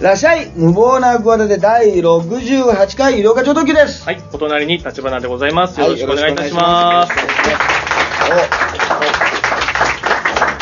らっしゃい無謀な企て第68回医療課長特急です。はい、お隣に立花でございます。はいよろしくお願いいたします。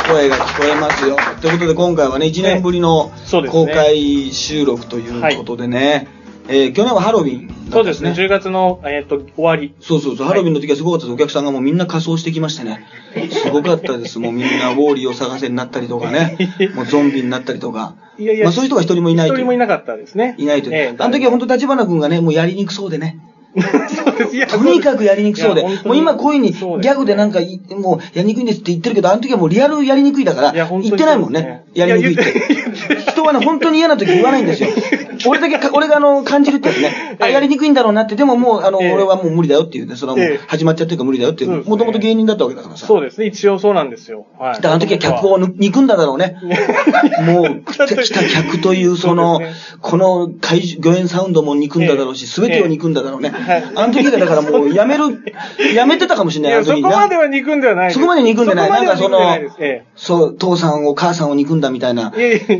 お声が聞こえますよ。ということで今回はね、1年ぶりのそうですね公開収録ということでね、えー去年はハロウィンだったんそうですね、10月の、えっと終わり。そうそうそう、ハロウィンの時はすごかったです。お客さんがもうみんな仮装してきましてね。すごかったです。もうみんなウォーリーを探せになったりとかね。もうゾンビになったりとか。いやいやまあそういう人が一人もいない。一人もいなかったですね。いないという。ええあの時は本当立花君がね、もうやりにくそうでね。とにかくやりにくそうで。もう今こういうふうにギャグでなんかい、もうやりにくいんですって言ってるけど、あの時はもうリアルやりにくいだから、言ってないもんね。やりにくいってて。人はね、本当に嫌な時言わないんですよ。俺だけか、俺があの、感じるってやつね。あ、ええやりにくいんだろうなって、でももう、あの、ええ俺はもう無理だよっていうね、それはもうええ始まっちゃってるから無理だよっていう。もともと芸人だったわけだからさ。そうですね、一応そうなんですよ。はい。だからあの時は客を憎んだだろうね。もう、来た客という、そのこの怪獣、魚園サウンドも憎んだだろうし、すべてを憎んだだろうねはい。あの時がだからもう、やめる、やめてたかもしれない、あいや、そこ。までは憎んではない。そこまで憎んでない。なんかそのそう、父さんを母さんを憎んだみたいな。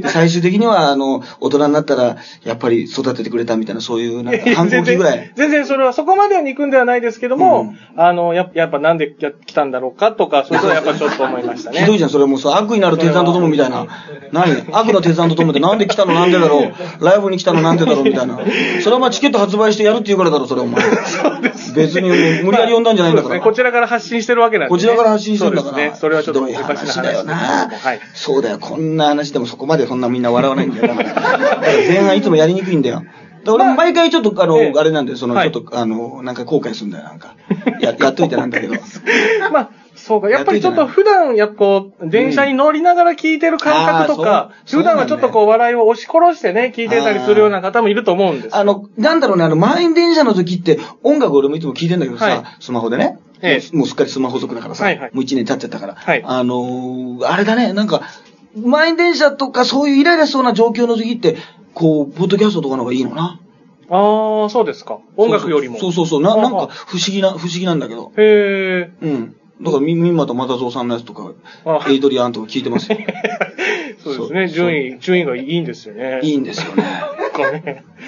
最終的には、あの、大人になったら、やっぱり育ててくれたみたいな、そういう、なんえか反抗期ぐらい。全然それは、そこまでは憎んではないですけども、うんあの、ややっぱなんでや来たんだろうかとか、そういうことはやっぱちょっと思いましたね。ひどいじゃん、それもうさ、悪意なる鉄腕と友みたいな。何？悪の鉄腕と友ってなんで来たのなんでだろうライブに来たのなんでだろうみたいな。それはまあチケット発売してやるって言うからだろ、それお前。別にもう無理やり呼んだんじゃないんだから。そうですねこちらから発信してるわけなんで、ね。こちらから発信してるんだから。そうですね。それはちょっとおかしな話だよな、はい。そうだよ、こんな話でもそこまでそんなみんな笑わないんだよ。だから前半いつもやりにくいんだよ。で俺も毎回ちょっと、あの、ええあれなんで、その、はいちょっと、あの、なんか後悔するんだよ、なんか。や、やっといてなんだけど。まあ、そうか。やっぱりちょっと普段、やっぱこう、電車に乗りながら聞いてる感覚とか、普段はちょっとこう、笑いを押し殺してね、聞いてたりするような方もいると思うんです。あの、なんだろうね、あの、満員電車の時って、音楽俺もいつも聞いてんだけどさ、はいスマホでね。ええもうすっかりスマホ族だからさ、はいはいもう一年経っちゃったから。はいあのーあれだね、なんか、満員電車とかそういうイライラしそうな状況の時って、こう、ポッドキャストとかの方がいいのかな？ああ、そうですか。音楽よりも。そうそうそう、ななんか不思議な、不思議なんだけど。へえ。うん。だから、み、みんまとまたぞうさんのやつとかあ、エイドリアンとか聞いてますよ。そうですね。順位、順位がいいんですよね。いいんですよね。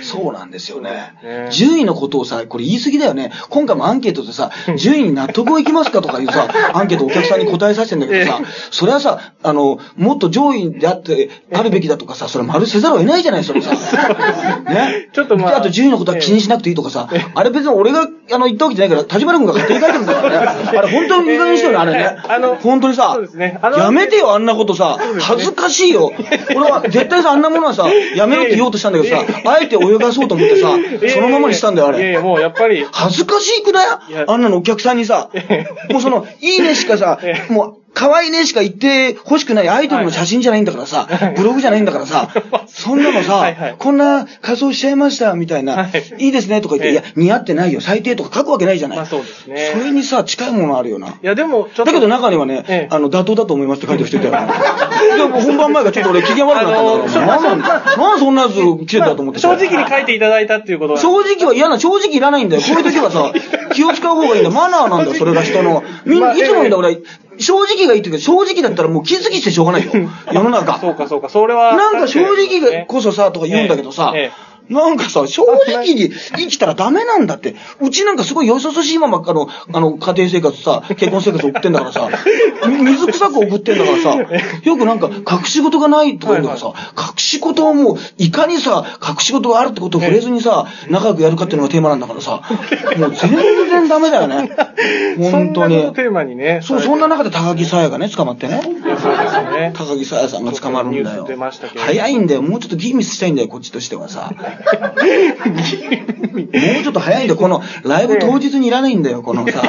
そうなんですよねね。順位のことをさ、これ言い過ぎだよね。今回もアンケートでさ、順位に納得いきますかとかいうさ、アンケートお客さんに答えさせてんだけどさえ、それはさ、あの、もっと上位であって、あるべきだとかさ、それ丸せざるを得ないじゃない、それさ。ね。ちょっとまあであと順位のことは気にしなくていいとかさ、あれ別に俺があの言ったわけじゃないから、立花君が勝手に書いてるんだからね。あれ本当にいい加減にしてよね、あれね。あの本当にさそうですねやめてよ、あんなことさ、恥ずかしいよ。俺は絶対さ、あんなものはさ、やめろって言おうとしたんだけどさ、あえて泳がそうと思ってさ、そのままにしたんだよ、あれ。もうやっぱり、恥ずかしくない？あんなのお客さんにさ、もうその、いいねしかさえ、えもう、可愛いねしか言って欲しくないアイドルの写真じゃないんだからさ、ブログじゃないんだからさ、そんなのさはいはい、こんな仮装しちゃいました、みたいなはい、いいですねとか言って、ええいや、似合ってないよ、最低とか書くわけないじゃない。まあそうですねそれにさ、近いものあるよな。いやでも。だけど中にはね、ええあの、妥当だと思いますって書いてる人いたよ。でも本番前がちょっと俺機嫌悪くなったんだから、なんそんなやつ来てたと思ってさ正直に書いていただいたっていうことは。正直は嫌な、正直いらないんだよ。こういう時はさ、気を使う方がいいんだよ。マナーなんだよ、それが人の。みんな、まあいつもんだ、え俺、正直がいいって言うけど、正直だったらもう気づきしてしょうがないよ。世の中。そうかそうか、それは。なんか正直がこそさ、とか言うんだけどさええ、なんかさ、正直に生きたらダメなんだって。うちなんかすごいよそそしいまま、あの、あの、家庭生活さ、結婚生活送ってんだからさ、み水臭く送ってんだからさ、よくなんか隠し事がないとか言うからさ、隠し事をもう、いかにさ、隠し事があるってことを触れずにさ、仲良くやるかっていうのがテーマなんだからさ、もう全然ダメだよね。本当にそ。テーマにね。そう、そんな中で高木沙耶がね、捕まってね。そうですよね。高木沙耶さんが捕まるんだよ早いんだよ。もうちょっとギミスしたいんだよ、こっちとしてはさ。もうちょっと早いんだよ。このライブ当日にいらないんだよ、このさ。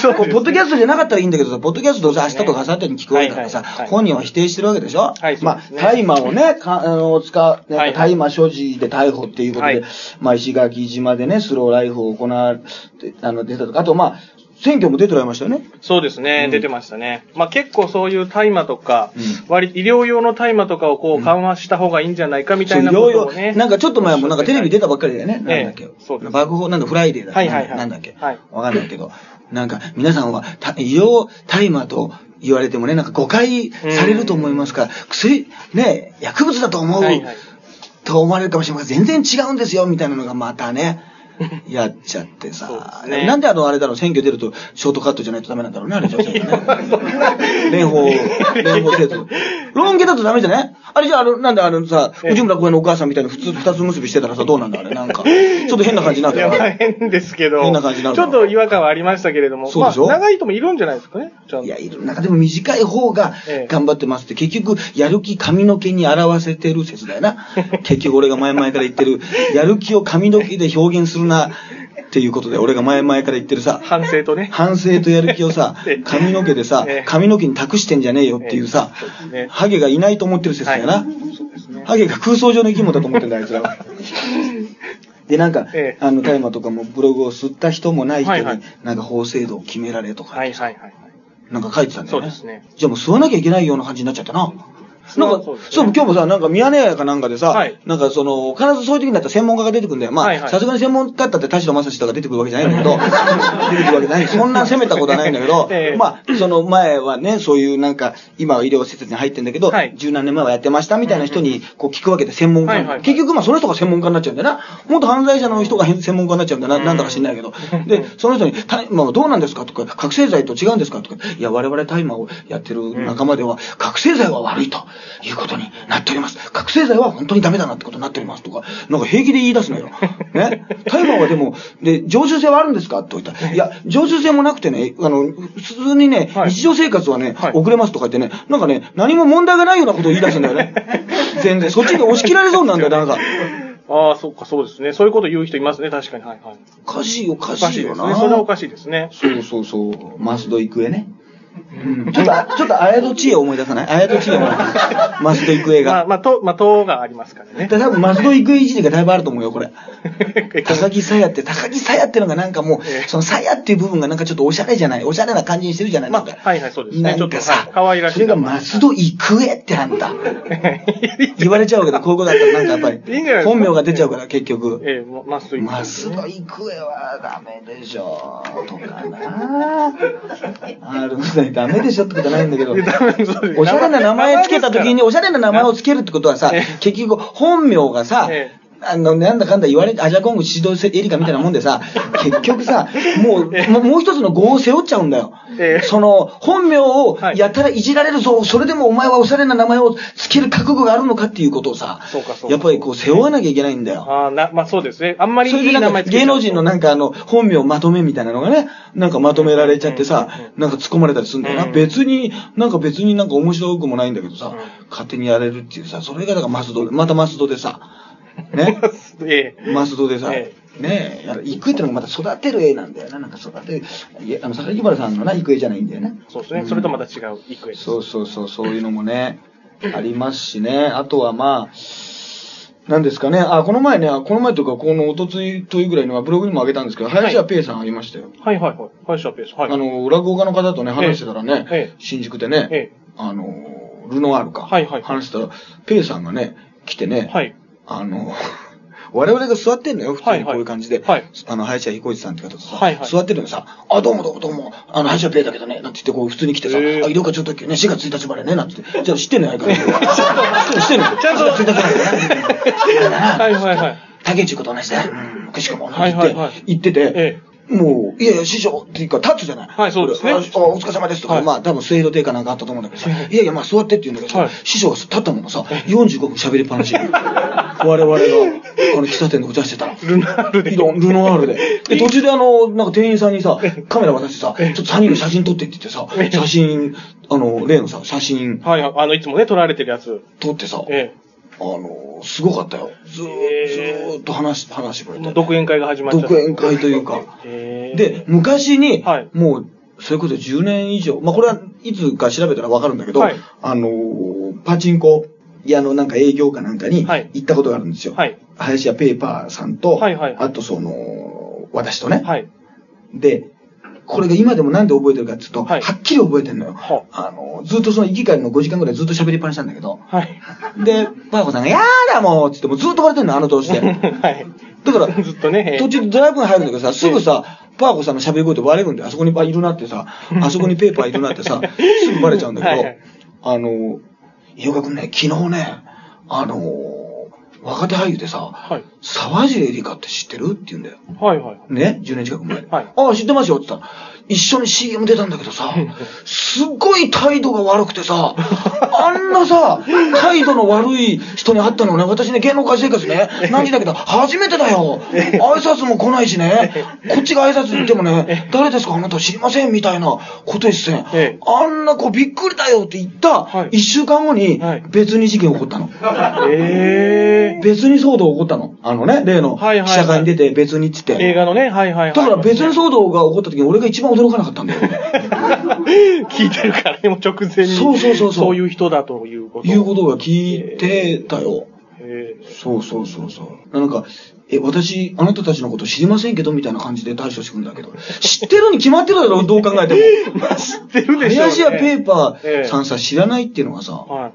そう、ポッドキャストじゃなかったらいいんだけどさ、ポッドキャストどうせ明日とか明後日に聞くわけだからさ本人は否定してるわけでしょ？はいまあ大麻をね、かあの、使う、はい。大麻所持で逮捕っていうことではい、まあ、石垣島でね、スローライフを行われて、あの、出たとか、あとまあ、選挙も出てられましたよね。そうですね、うん出てましたね。まあ結構そういう大麻とか、うん割り医療用の大麻とかをこう緩和した方がいいんじゃないかみたいなそうことをね。なんかちょっと前もなんかテレビ出たばっかりだよね。ええなんだっけ。そうです爆報、なんだ、フライデーだっけはいはいはいなんだっけ。はいわかんないけど。なんか、皆さんは、た医療大麻と言われてもね、なんか誤解されると思いますから、薬、ね、薬物だと思うはいはいと思われるかもしれません。全然違うんですよ、みたいなのがまたね、やっちゃってさ。ねなんであの、あれだろう、選挙出るとショートカットじゃないとダメなんだろうね、あれじゃ、ね。蓮舫、蓮舫制度。ロン毛だとダメじゃない？あれじゃあ、あの、なんであのさ、ええ内村公園のお母さんみたいに普通二つ結びしてたらさ、どうなんだあれ、なんか。ちょっと変な感じになるいや、まあから。変ですけど、変な感じになるちょっと違和感はありましたけれども、そうでしょ？まあ、長い人もいるんじゃないですかね、ちゃんといや、いる。なんかでも短い方がええ頑張ってますって、結局、やる気髪の毛に表せてる説だよな。結局俺が前々から言ってる、やる気を髪の毛で表現するな、っていうことで、俺が前々から言ってるさ、反省とね。反省とやる気をさええ、髪の毛でさええ、髪の毛に託してんじゃねえよっていうさハゲがいないと思ってる説だよな。ハゲが空想上の生き物だと思ってんだ、あいつらは。で、なんかええ、あの、大麻とかもブログを吸った人もない人になんか法制度を決められとか。なんか書いてたんだよね。そうですね。じゃあもう吸わなきゃいけないような感じになっちゃったな。なんか、そう今日もさ、なんかミヤネ屋かなんかでさ、はいなんかその、必ずそういう時になったら専門家が出てくるんだよ。まあ、さすがに専門家だって田代正史とか出てくるわけじゃないんだけど、出てくるわけじゃない。そんな責めたことはないんだけど、ええまあ、その前はね、そういうなんか、今は医療施設に入ってんだけど、はい十何年前はやってましたみたいな人にこう聞くわけで専門家、はいはい結局まあその人が専門家になっちゃうんだよな。元犯罪者の人が専門家になっちゃうんだよな。なんだか知んないけど。で、その人に、たまあ、どうなんですかとか、覚醒剤と違うんですかとか、いや、我々大麻をやってる仲間では、覚醒剤は悪いということになっております。覚醒剤は本当にダメだなってことになっておりますとか、なんか平気で言い出すのよ。ね？大麻はでも、で、常習性はあるんですか？と言ったら、いや、常習性もなくてね、あの、普通にね、はい日常生活はね、はい遅れますとか言ってね、なんかね、何も問題がないようなことを言い出すんだよね。全然。そっちに押し切られそうなんだよ、なんか。ああ、そっか、そうですね。そういうこと言う人いますね、確かに。はいはい。おかしい、おかしいよな。しいですね。それはおかしいですね。そうそうそう。マスド育英ね。うん、ちょっと、ちょっと、あやとちえ思い出さない？あやとちえ思い出さない？マスド育英まあ、が。まあ、と、まあ、党がありますからね。で多分、マスド育英一時がだいぶあると思うよ、これ。高木さやって、高木さやってのがなんかもうええ、そのさやっていう部分がなんかちょっとおしゃれじゃないおしゃれな感じにしてるじゃない？まあ、なんかはいはい、そうですね。ちょっと、なんかさはい、可愛らしい。それがマスド育英ってなんだ。言われちゃうけど、こういうことだったらなんかやっぱり本名が出ちゃうから、結局。ええ、マストイマスド育英はダメでしょ、とかな。あるね、ダメでしょってことはないんだけど。おしゃれな名前つけた時に、おしゃれな名前をつけるってことはさえ、結局本名がさえ、あの、なんだかんだ言われて、アジャコング指導エリカみたいなもんでさ、結局さ、もう、もうもう一つの語を背負っちゃうんだよ。え。え。その、本名をはい。やたらいじられるぞ、それでもお前はおしゃれな名前をつける覚悟があるのかっていうことをさそうかそう、か。やっぱりこう背負わなきゃいけないんだよ。ああ、な、まあそうですね。あんまりいい名前芸能人のなんかあの、本名まとめみたいなのがね、なんかまとめられちゃってさなんか突っ込まれたりするんだよな。うん別に、なんか別になんか面白くもないんだけどさうん、勝手にやれるっていうさ、それがだからマスドで、またマスドでさ、ね。ええ。マスドでさ、えねえ、行くってのがまた育てる絵なんだよな。なんか育てる、いや、あの、坂木原さんのな、行く絵じゃないんだよね。そうですね。それとまた違う、イクエです。そうそうそう、そういうのもね、ありますしね。あとはまあ、なんですかね。あ、この前ね、この前というか、このおとついというぐらいのはブログにも上げたんですけど、林家ペイさんありましたよ。はいはいはい。林家ペース。はい。あの、落語家の方とね、話してたらね、ええ新宿でね、えあの、ルノワールか、はいはい話してたら、ペイさんがね、来てね、はい。あの、我々が座ってんのよ、普通にこういう感じで。はいはいあの、林家彦一さんって方とさ、はいはい座ってるのさ、あ、どうもどうもどうも、あの、林家ペイだけどね、なんて言ってこう普通に来てさ、へーあ、医療課長特急ね、4月1日までね、なんて言って、じゃあ知ってんのやないか。知ってんの ちゃんと4月1日までね。はいはいはい。竹内こと同じだよ。うん、くしくも同じってはいはいはい言ってて、えもう、いやいや、師匠っていうか、立つじゃない。はいそうですねああお疲れ様ですとか、はいまあ、多分、水平度低下なんかあったと思うんだけどさ、はいいやいや、まあ、座ってって言うんだけどさ、はい師匠が立ったままさ、45分喋りっぱなし。我々が、あの、喫茶店でお茶してたら。ルナールで。ルノワールで。で、途中であの、なんか店員さんにさ、カメラ渡してさ、ちょっと3人で写真撮ってって言ってさ、写真、あの、例のさ、写真はいはい。あの、いつもね、撮られてるやつ。撮ってさ、えあの、すごかったよ。ずーずーっと話し、話してくれえ。て。独演会が始まった。独演会というか。で、昔に、はいもう、それこそ10年以上、まあこれはいつか調べたらわかるんだけど、はいあのーパチンコ屋のなんか営業かなんかにはい行ったことがあるんですよ。はい。林家ペーパーさんと、はいはいあとその、私とね。はい。で、これが今でもなんで覚えてるかっていうと、はいはっきり覚えてるのよ。はあの、ずっとその行き帰りの5時間ぐらいずっと喋りっぱなしなんだけど、はい。で、パーコさんが、やーだもうっつってもうずっと笑ってんの、あの顔して。はい。だから、ずっとね。ええ途中でドライブが入るんだけどさ、すぐさ、パーコさんの喋り声で割れるんで、あそこにあいるなってさ、あそこにペーパーいるなってさ、すぐバレちゃうんだけど、はいはいあの、井岡くんね、昨日ね、あの、若手俳優でさ、はい。沢尻エリカって知ってる？って言うんだよ。はいはい。ね ?10 年近く前に。はいああ、知ってますよって言ったら、一緒に CM 出たんだけどさ、すっごい態度が悪くてさ、あんなさ、態度の悪い人に会ったのね、私ね、芸能界生活ね、何時だけど、初めてだよ。挨拶も来ないしね、こっちが挨拶に行ってもね、誰ですか？あなた知りませんみたいなことですねええ。あんな子びっくりだよって言ったはい一週間後にはい、別に事件起こったの。え別に騒動起こったの。あのね、例の記者会に出て別にって言って。映画のね、はいはいはい。だから別に騒動が起こった時に俺が一番驚かなかったんだよ。聞いてるからね、もう直前に。そうそうそうそうそういう人だということ。いうことが聞いてたよ。えそうそうそうそう。なんか、え、私、あなたたちのこと知りませんけど、みたいな感じで対処してくんだけど。知ってるに決まってるだろ、どう考えても。ー知ってるでしょう、ね。林家ペーパええーさんさ、知らないっていうのがさ、は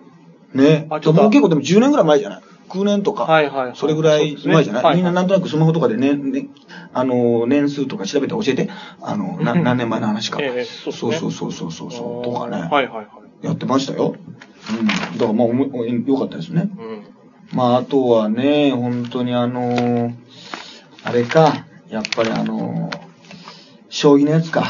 い。ね。あちょっともう結構でも10年ぐらい前じゃない？?9 年とか。はいはいはいそれぐらい前じゃない、はいみんななんとなくスマホとかでね、ね、あの、年数とか調べて教えて。あの、な何年前の話か。ええそうそうそうそうそうそう。とかね。はいはいはい。やってましたよ。うん。だからまあ、おもおよかったですね。うん。まあ、あとはね、本当にあのーあれか、やっぱりあのー将棋のやつか。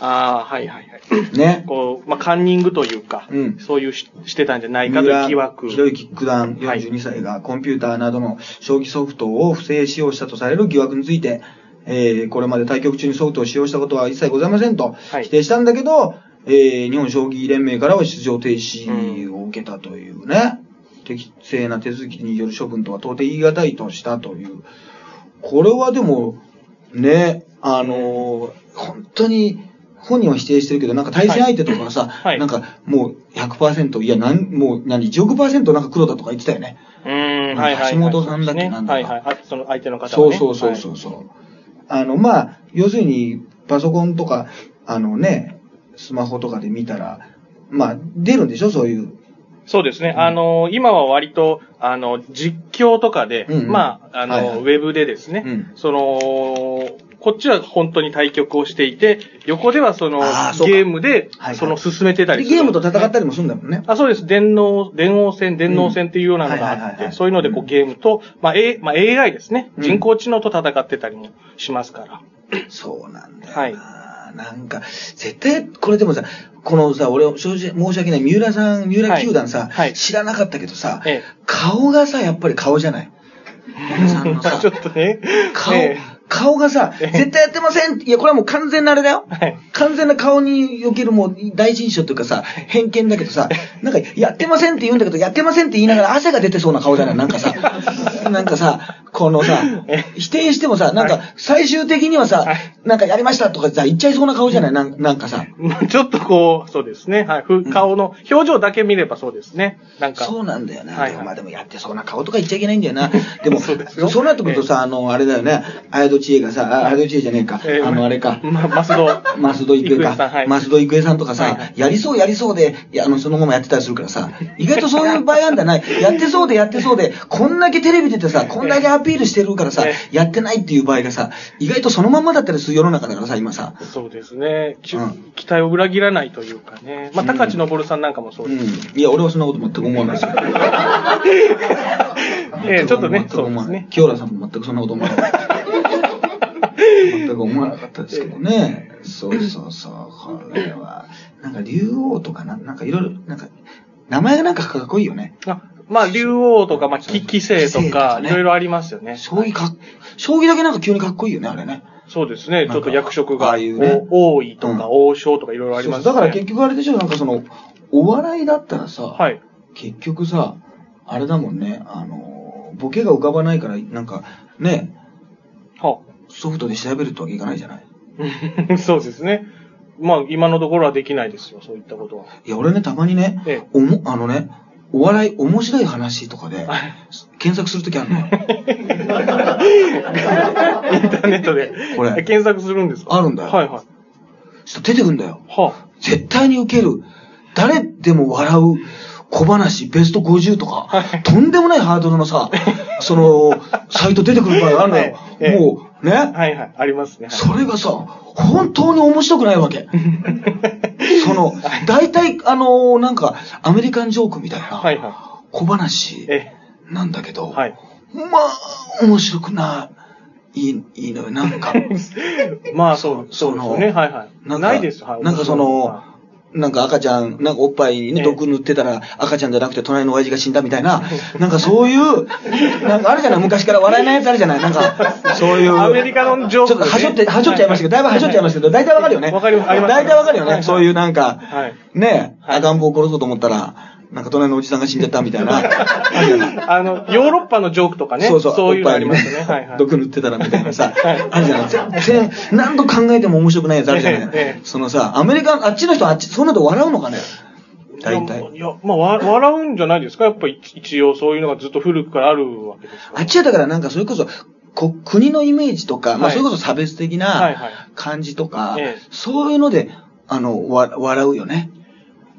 ああ、はいはいはい。ね。こう、まあ、カンニングというか、うんそういうししてたんじゃないかという疑惑。ひろゆき九段はい42歳がコンピューターなどの将棋ソフトを不正使用したとされる疑惑について、えーこれまで対局中にソフトを使用したことは一切ございませんとはい否定したんだけど、えー日本将棋連盟からは出場停止を受けたというね、適正な手続きによる処分とは到底言い難いとしたという。これはでも、ね、あのー本当に、本人は否定してるけど、なんか対戦相手とかはさ、はいなんかもう100%、いや、なん、もう何、1億パーセントなんか黒だとか言ってたよね。うーん、はいはいはい。橋本さんだっけ？なんだかはいはい。あその相手の方そうはね。そうそうそうそう。あの、まあ、要するに、パソコンとか、あのね、スマホとかで見たら、まあ、出るんでしょ？そういう。そうですね。あの、今は割と、あの、実況とかで、うんうんまあ、あの、はいはいウェブでですね、うんその、こっちは本当に対局をしていて、横ではそのあーそうかゲームではいはい、その進めてたりですゲームと戦ったり。りもするんだもんね。あ、そうです。電脳、電王戦、電脳戦っていうようなのがうんはいはいはいはいあって、そういうのでこうゲームと、まあ、A、まあ、AI ですね。うん人工知能と戦ってたりもしますから。そうなんだよな。はいなんか、絶対、これでもさ、このさ、俺、正直申し訳ない、三浦さん、三浦九段さ、はいはい知らなかったけどさ、ええ顔がさ、やっぱり顔じゃない？三浦さんのさ ちょっとね。顔、え顔がさ、ええ絶対やってませんいや、これはもう完全なあれだよ。はい完全な顔におけるもう第一印象というかさ、偏見だけどさ、なんか、やってませんって言うんだけど、やってませんって言いながら汗が出てそうな顔じゃないなんかさ、なんかさ、このさえ、否定してもさ、なんか、最終的にはさはい、なんかやりましたとかさ、言っちゃいそうな顔じゃないなんなんかさ。えちょっとこう、そうですね。はい。ふ顔の表情だけ見ればそうですね。なんか。そうなんだよな。はいはいまあでもやってそうな顔とか言っちゃいけないんだよな。でも、そうですよそうなってくるとさ、あの、あれだよね、綾戸知恵がさ、あ綾戸知恵じゃねえか、ええあの、あれか。ま、マスド。増戸郁恵か。郁恵さんはい増戸郁恵さんとかさ、やりそうやりそうで、いや、あの、そのままやってたりするからさ、意外とそういう場合あんだない。やってそうでやってそうで、こんだけテレビ出てさ、こんだけアピールしてるからさえ、やってないっていう場合がさ、意外とそのまんまだったりする世の中だからさ、今さ。そうですね。きうん期待を裏切らないというかね。まあ、うん高知昇さんなんかもそううです。ん。いや、俺はそんなこと全く思わないですけど。ええちょっとねそうですね清原さんも全くそんなこと思わなかった。全く思わなかったですけどね。そうそうそう。これは、なんか竜王とかな、なんかいろいろ、なんか、名前がなんかかっこいいよね。あまあ、竜王とか、まあ、き棋聖と棋聖とかいろいろありますよね。将棋か、将棋だけなんか急にかっこいいよね、あれね。そうですね。ちょっと役職が、ああいうねお王位とか、うん王将とかいろいろありますそうそうだから結局あれでしょ、なんかその、お笑いだったらさ、はい。結局さ、あれだもんね、あの、ボケが浮かばないから、なんか、ね、はソフトで調べるってわけいかないじゃない。あ そうですね。まあ、今のところはできないですよ、そういったことは。いや、俺ね、たまにね、ええおも、あのね、お笑い、面白い話とかで、検索するときあるのよ。インターネットで。これ検索するんですか？あるんだよはいはい。ちょっと出てくんだよ。は絶対に受ける。誰でも笑う小話、ベスト50とか、はいとんでもないハードルのさ、その、サイト出てくる場合があるのよ。ええもう、ね、あ。はいはい。ありますね。はいそれがさ、本当に面白くないわけ。その、大体、あのなんか、アメリカンジョークみたいな、小話なんだけど、はい。まあ、面白くない、いい、いいのよ、なんか。まあ、そう、そうですよね。はいはい。ないです。はい。なんかその、なんか赤ちゃん、なんかおっぱいにね、ええ。毒塗ってたら赤ちゃんじゃなくて隣の親父が死んだみたいな、なんかそういう、なんかあるじゃない？昔から笑えないやつあるじゃない？なんか、そういう。アメリカのジョークちょっとはしょって、はしょっちゃいましたけど、だいぶはしょっちゃいましたけど、大体わかるよね。わかります。大体わかるよね。はい。そういうなんか、はい。ね赤ん坊を殺そうと思ったら、なんか隣のおじさんが死んじゃったみたいな。あの、ヨーロッパのジョークとかね。そうそう、そういうのありますね。はいはい。毒塗ってたらみたいなさ、はいあるじゃない全然、何度考えても面白くないやつあるじゃない、そのさ、アメリカ、あっちの人あっち、そんなの笑うのかね？大体。いや、まあ、わ笑うんじゃないですかやっぱ一一応そういうのがずっと古くからあるわけですあっちはだからなんかそれこそ、こ国のイメージとか、まあはいそれこそ差別的ない感じとか、ええそういうので、あの、わ笑うよね。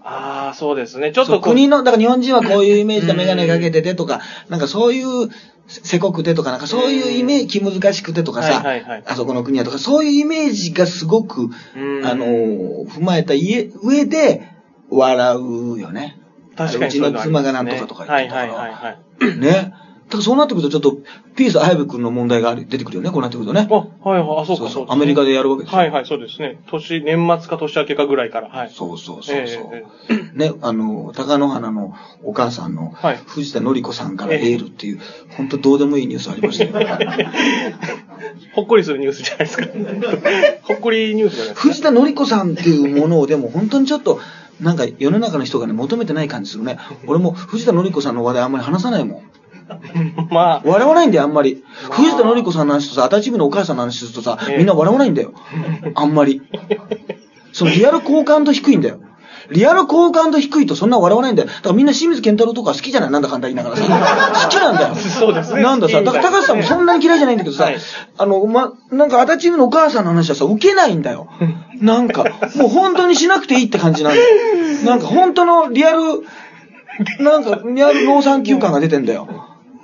ああ、そうですね。ちょっと国の、だから日本人はこういうイメージでうんメガネかけててとか、なんかそういう、せこくてとか、なんかそういうイメージ、気難しくてとかさ、はいはいはいあそこの国はとか、そういうイメージがすごく、うんあの、踏まえた家上で笑うよね。確かにうちの妻がなんとかとか言ってたから。はいはいはいはい。ね。だからそうなってくるとちょっと、ピース綾部君の問題が出てくるよね、こうなってくるとね。あ、はいはい、あ、そうか、そうですねアメリカでやるわけですよ。はいはい、そうですね。年、年末か年明けかぐらいから。はい。そうそうそうそう。えね、あの、高野花のお母さんのはい藤田紀子さんからエールっていう、本当どうでもいいニュースありましたよ。ほっこりするニュースじゃないですか。ほっこりニュースじゃないですか。藤田紀子さんっていうものをでも本当にちょっと、なんか世の中の人がね、求めてない感じするね。俺も藤田紀子さんの話題あんまり話さないもん。まあ、笑わないんだよ、あんまり。まあ藤田紀子さんの話とさ、足立区のお母さんの話するとさ、ええみんな笑わないんだよ。あんまり。そのリアル好感度低いんだよ。リアル好感度低いとそんな笑わないんだよ。だからみんな清水健太郎とか好きじゃない？なんだかんだ言いながらさ。好きなんだよ。そうですねなんださ、だから高橋さんもそんなに嫌いじゃないんだけどさ、はいあの、ま、なんか足立区のお母さんの話はさ、受けないんだよ。なんか、もう本当にしなくていいって感じなんだよ。なんか本当のリアル、なんかリアル農産休感が出てんだよ。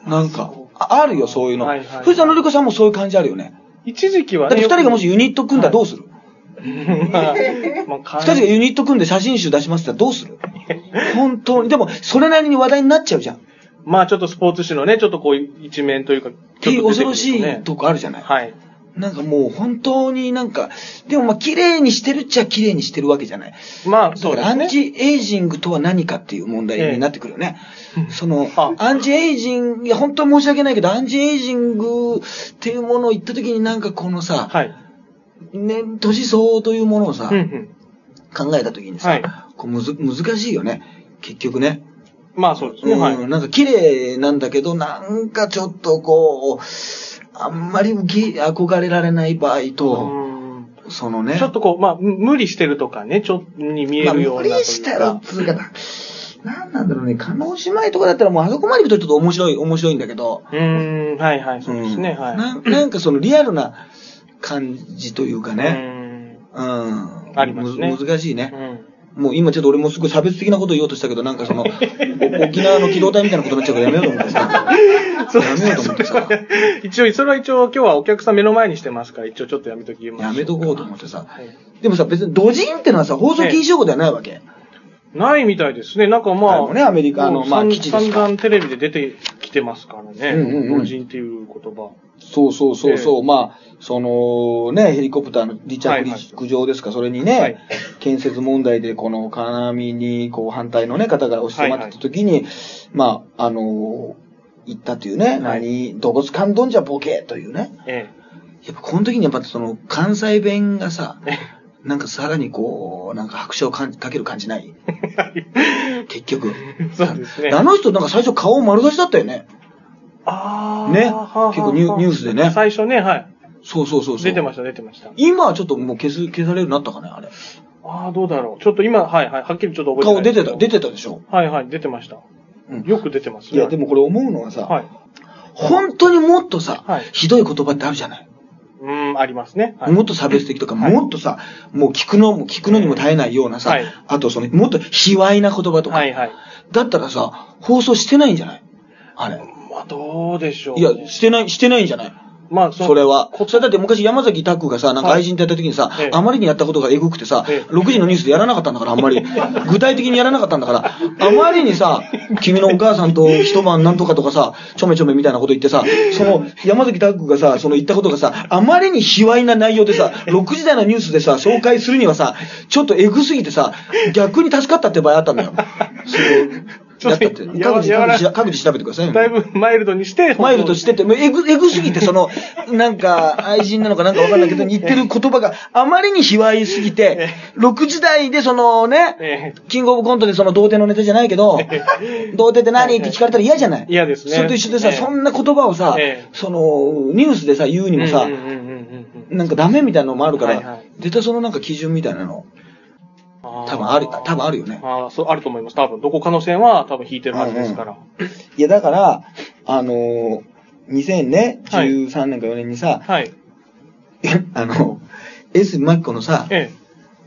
なんか、ああるよ、そういうの。はいはい藤田紀子さんもそういう感じあるよね。一時期はね。だって二人がもしユニット組んだらどうする、まあ、まあ、二人がユニット組んで写真集出しますって言ったらどうする？本当に。でも、それなりに話題になっちゃうじゃん。っまあちょっとスポーツ紙のね、ちょっとこう一面というか、ていう恐ろしいとこあるじゃない？はい。なんかもう本当になんか、でもまあ綺麗にしてるっちゃ綺麗にしてるわけじゃない。まあ、そうですね。アンチエイジングとは何かっていう問題になってくるよね。そのあ、アンチエイジング、いや本当に申し訳ないけど、アンチエイジングっていうものを言った時になんかこのさ、はい。ね、年相応というものをさ、うんうん。考えた時にさ、はいこうむず難しいよね。結局ね。まあそうですね。はい。うん、なんか綺麗なんだけど、なんかちょっとこう、あんまり憧れられない場合と、うんそのね。ちょっとこう、まあ、む無理してるとかね、ちょっとに見えまあ、るような。無理したら、つうかな、なんなんだろうね、加納姉妹とかだったらもうあそこまで行くとちょっと面白い、面白いんだけど、うーん、はいはい、そうですね、はい。うんななんかそのリアルな感じというかうね、ーんうん。ありますねむ難しいね。うんもう今ちょっと俺もすごい差別的なこと言おうとしたけど、なんかその、お沖縄の機動隊みたいなことになっちゃうからやめようと思ってさ。そうやめようと思ってさ。一応、それは一応今日はお客さん目の前にしてますから、一応ちょっとやめときます。やめとこうと思ってさ。はいでもさ、別にドジンってのはさ、放送禁止用語ではないわけ。ないみたいですね。なんかまあ、ねアメリカのまあ基地ですか散々テレビで出てきてますからね。うんうんうん老人っていう言葉。そうそうそうそう。えまあ、そのね、ヘリコプターの離着陸場ですか、それにね、はい建設問題でこの金網にこう反対のね、方が押し迫ってた時に、まあ、あの言ったというね、はい何、どこつかんどんじゃボケというね。えやっぱこの時にやっぱその関西弁がさ、え。なんかさらにこう、なんか拍車をかける感じない？結局。そうですね。あの人なんか最初顔丸出しだったよね。ああ。ね結構ニュニュースでね最初ね、はい。そうそうそうそう。出てました、出てました。今はちょっともう消す、消されるようになったかね、あれ。ああ、どうだろう。ちょっと今、はいはい。はっきりちょっと覚えて顔出てた、ないですけど出てたでしょ？はいはい、出てました。うんよく出てますね。いや、でもこれ思うのはさ、はい。本当にもっとさ、はいひどい言葉ってあるじゃない？うーん、ありますね。はいもっと差別的とか、はいもっとさ、もう聞くのも、聞くのにも耐えないようなさ、はいあとその、もっと卑猥な言葉とか、はいはい。だったらさ、放送してないんじゃない？あれ。まあ、どうでしょう。いや、してない、してないんじゃないまあ、それはこ。それだって昔山崎拓がさ、なんか愛人とやった時にさ、ええあまりにやったことがエグくてさ、ええ6時のニュースでやらなかったんだから、あんまり。具体的にやらなかったんだから、あまりにさ、君のお母さんと一晩なんとかとかさ、ちょめちょめみたいなこと言ってさ、その山崎拓がさ、その言ったことがさ、あまりに卑猥な内容でさ、6時台のニュースでさ、紹介するにはさ、ちょっとエグすぎてさ、逆に助かったって場合あったんだよ。そう、やったって。や各自、各自、各自調べてくださいよ。だいぶマイルドにして、マイルドしてて、もうエグ、エグすぎて、その、なんか、愛人なのかなんかわかんないけど、言ってる言葉があまりに卑猥すぎて、6時台でそのね、えキングオブコントでその童貞のネタじゃないけど、童貞って何って聞かれたら嫌じゃない。嫌ですね。それと一緒でさ、ええ。そんな言葉をさええ、その、ニュースでさ、言うにもさなんかダメみたいなのもあるから絶対そのなんか基準みたいなの、多分ある多分あるよねああ、そう、あると思います。多分、どこかの線は多分引いてるはずですから。いや、だから、あのー、2000ね、はい13年か4年にさ、はい。あの、S マキコのさ、え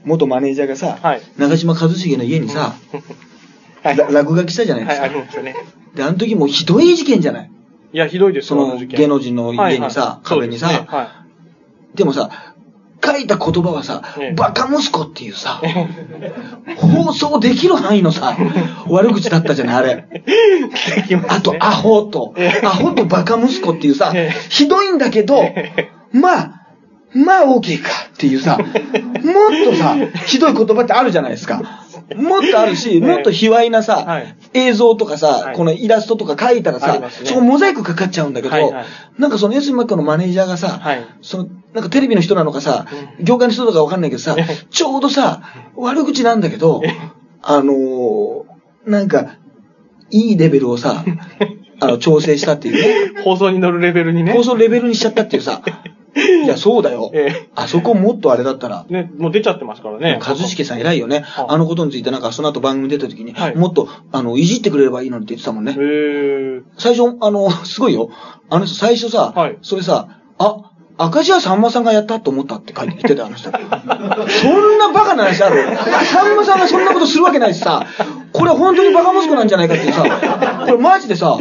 元マネージャーがさ、はい長嶋一茂の家にさ、え。はい。ら落書きしたじゃないではい、すか。ありましたね。で、あの時もうひどい事件じゃないいや、ひどいですその芸能人の家にさはいはい壁にさねはでもさ、書いた言葉はさええ、バカ息子っていうさ、放送できる範囲のさ、悪口だったじゃない、あれ。あと、アホとえ、え。アホとバカ息子っていうさええ、ひどいんだけど、まあ、まあ OK かっていうさ、もっとさ、ひどい言葉ってあるじゃないですか。もっとあるし、ええ。もっと卑猥なさはい、映像とかさは、い。このイラストとか書いたらさそこモザイクかかっちゃうんだけどはいはい、なんかその S マックのマネージャーがさはい、その、なんかテレビの人なのかさ、業界の人とかわかんないけどさええ、ちょうどさ、悪口なんだけど、あのー、なんか、いいレベルをさ、あの、調整したっていうね。放送に乗るレベルにね。放送レベルにしちゃったっていうさ。いや、そうだよ。えあそこもっとあれだったら。え。ね、もう出ちゃってますからね。一茂さん偉いよね。はいあのことについてなんかその後番組出た時に、はいもっと、あの、いじってくれればいいのにって言ってたもんねへ。え。最初、あの、すごいよ。あの人最初さ、はいそれさ、あ、赤字はさんまさんがやったと思ったって書いて言ってたよあの人。そんなバカな話ある？さんまさんがそんなことするわけないしさ、これ本当にバカ息子なんじゃないかってさ、これマジでさ、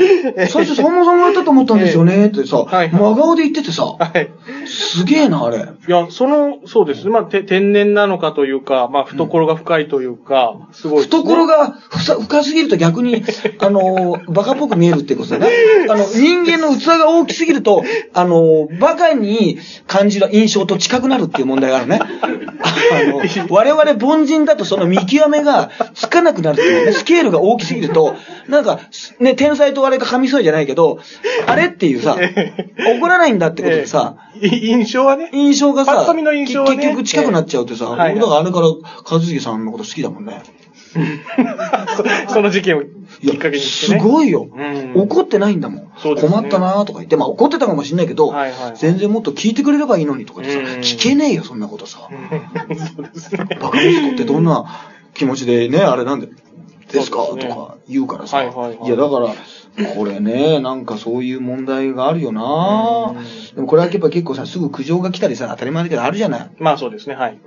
最初さんまさんがやったと思ったんですよねってさ、はい真顔で言っててさ、はい。すげえな、あれ。いや、その、そうですね。まあ、て天然なのかというか、まあ、懐が深いというか、すごいね。懐がふさ深すぎると逆に、あの、バカっぽく見えるってことだね。あの、人間の器が大きすぎると、あの、バカに感じる印象と近くなるっていう問題があるね。あの、我々凡人だとその見極めがつかなくなるっていうね。スケールが大きすぎると、なんか、ね、天才とあれが噛みそうじゃないけど、あれっていうさ、怒らないんだってことでさ、ええ印象はね。印象がさ、結局近くなっちゃうってさ、ええはい俺だからあれから一茂さんのこと好きだもんね。そ その事件をきっかけにしてね。すごいよ、うん怒ってないんだもん。そうですね困ったなとか言って、まあ怒ってたかもしんないけど、はいはいはい全然もっと聞いてくれればいいのにとかってさ、うん聞けねえよ、そんなことさ。そうですね。バカ息子ってどんな気持ちでね、あれなんで、ですか？ねとか言うからさ。はいはいはいや、だから、これね、なんかそういう問題があるよなうんでもこれはやっぱ結構さ、すぐ苦情が来たりさ、当たり前だけどあるじゃない。まあそうですね、はい。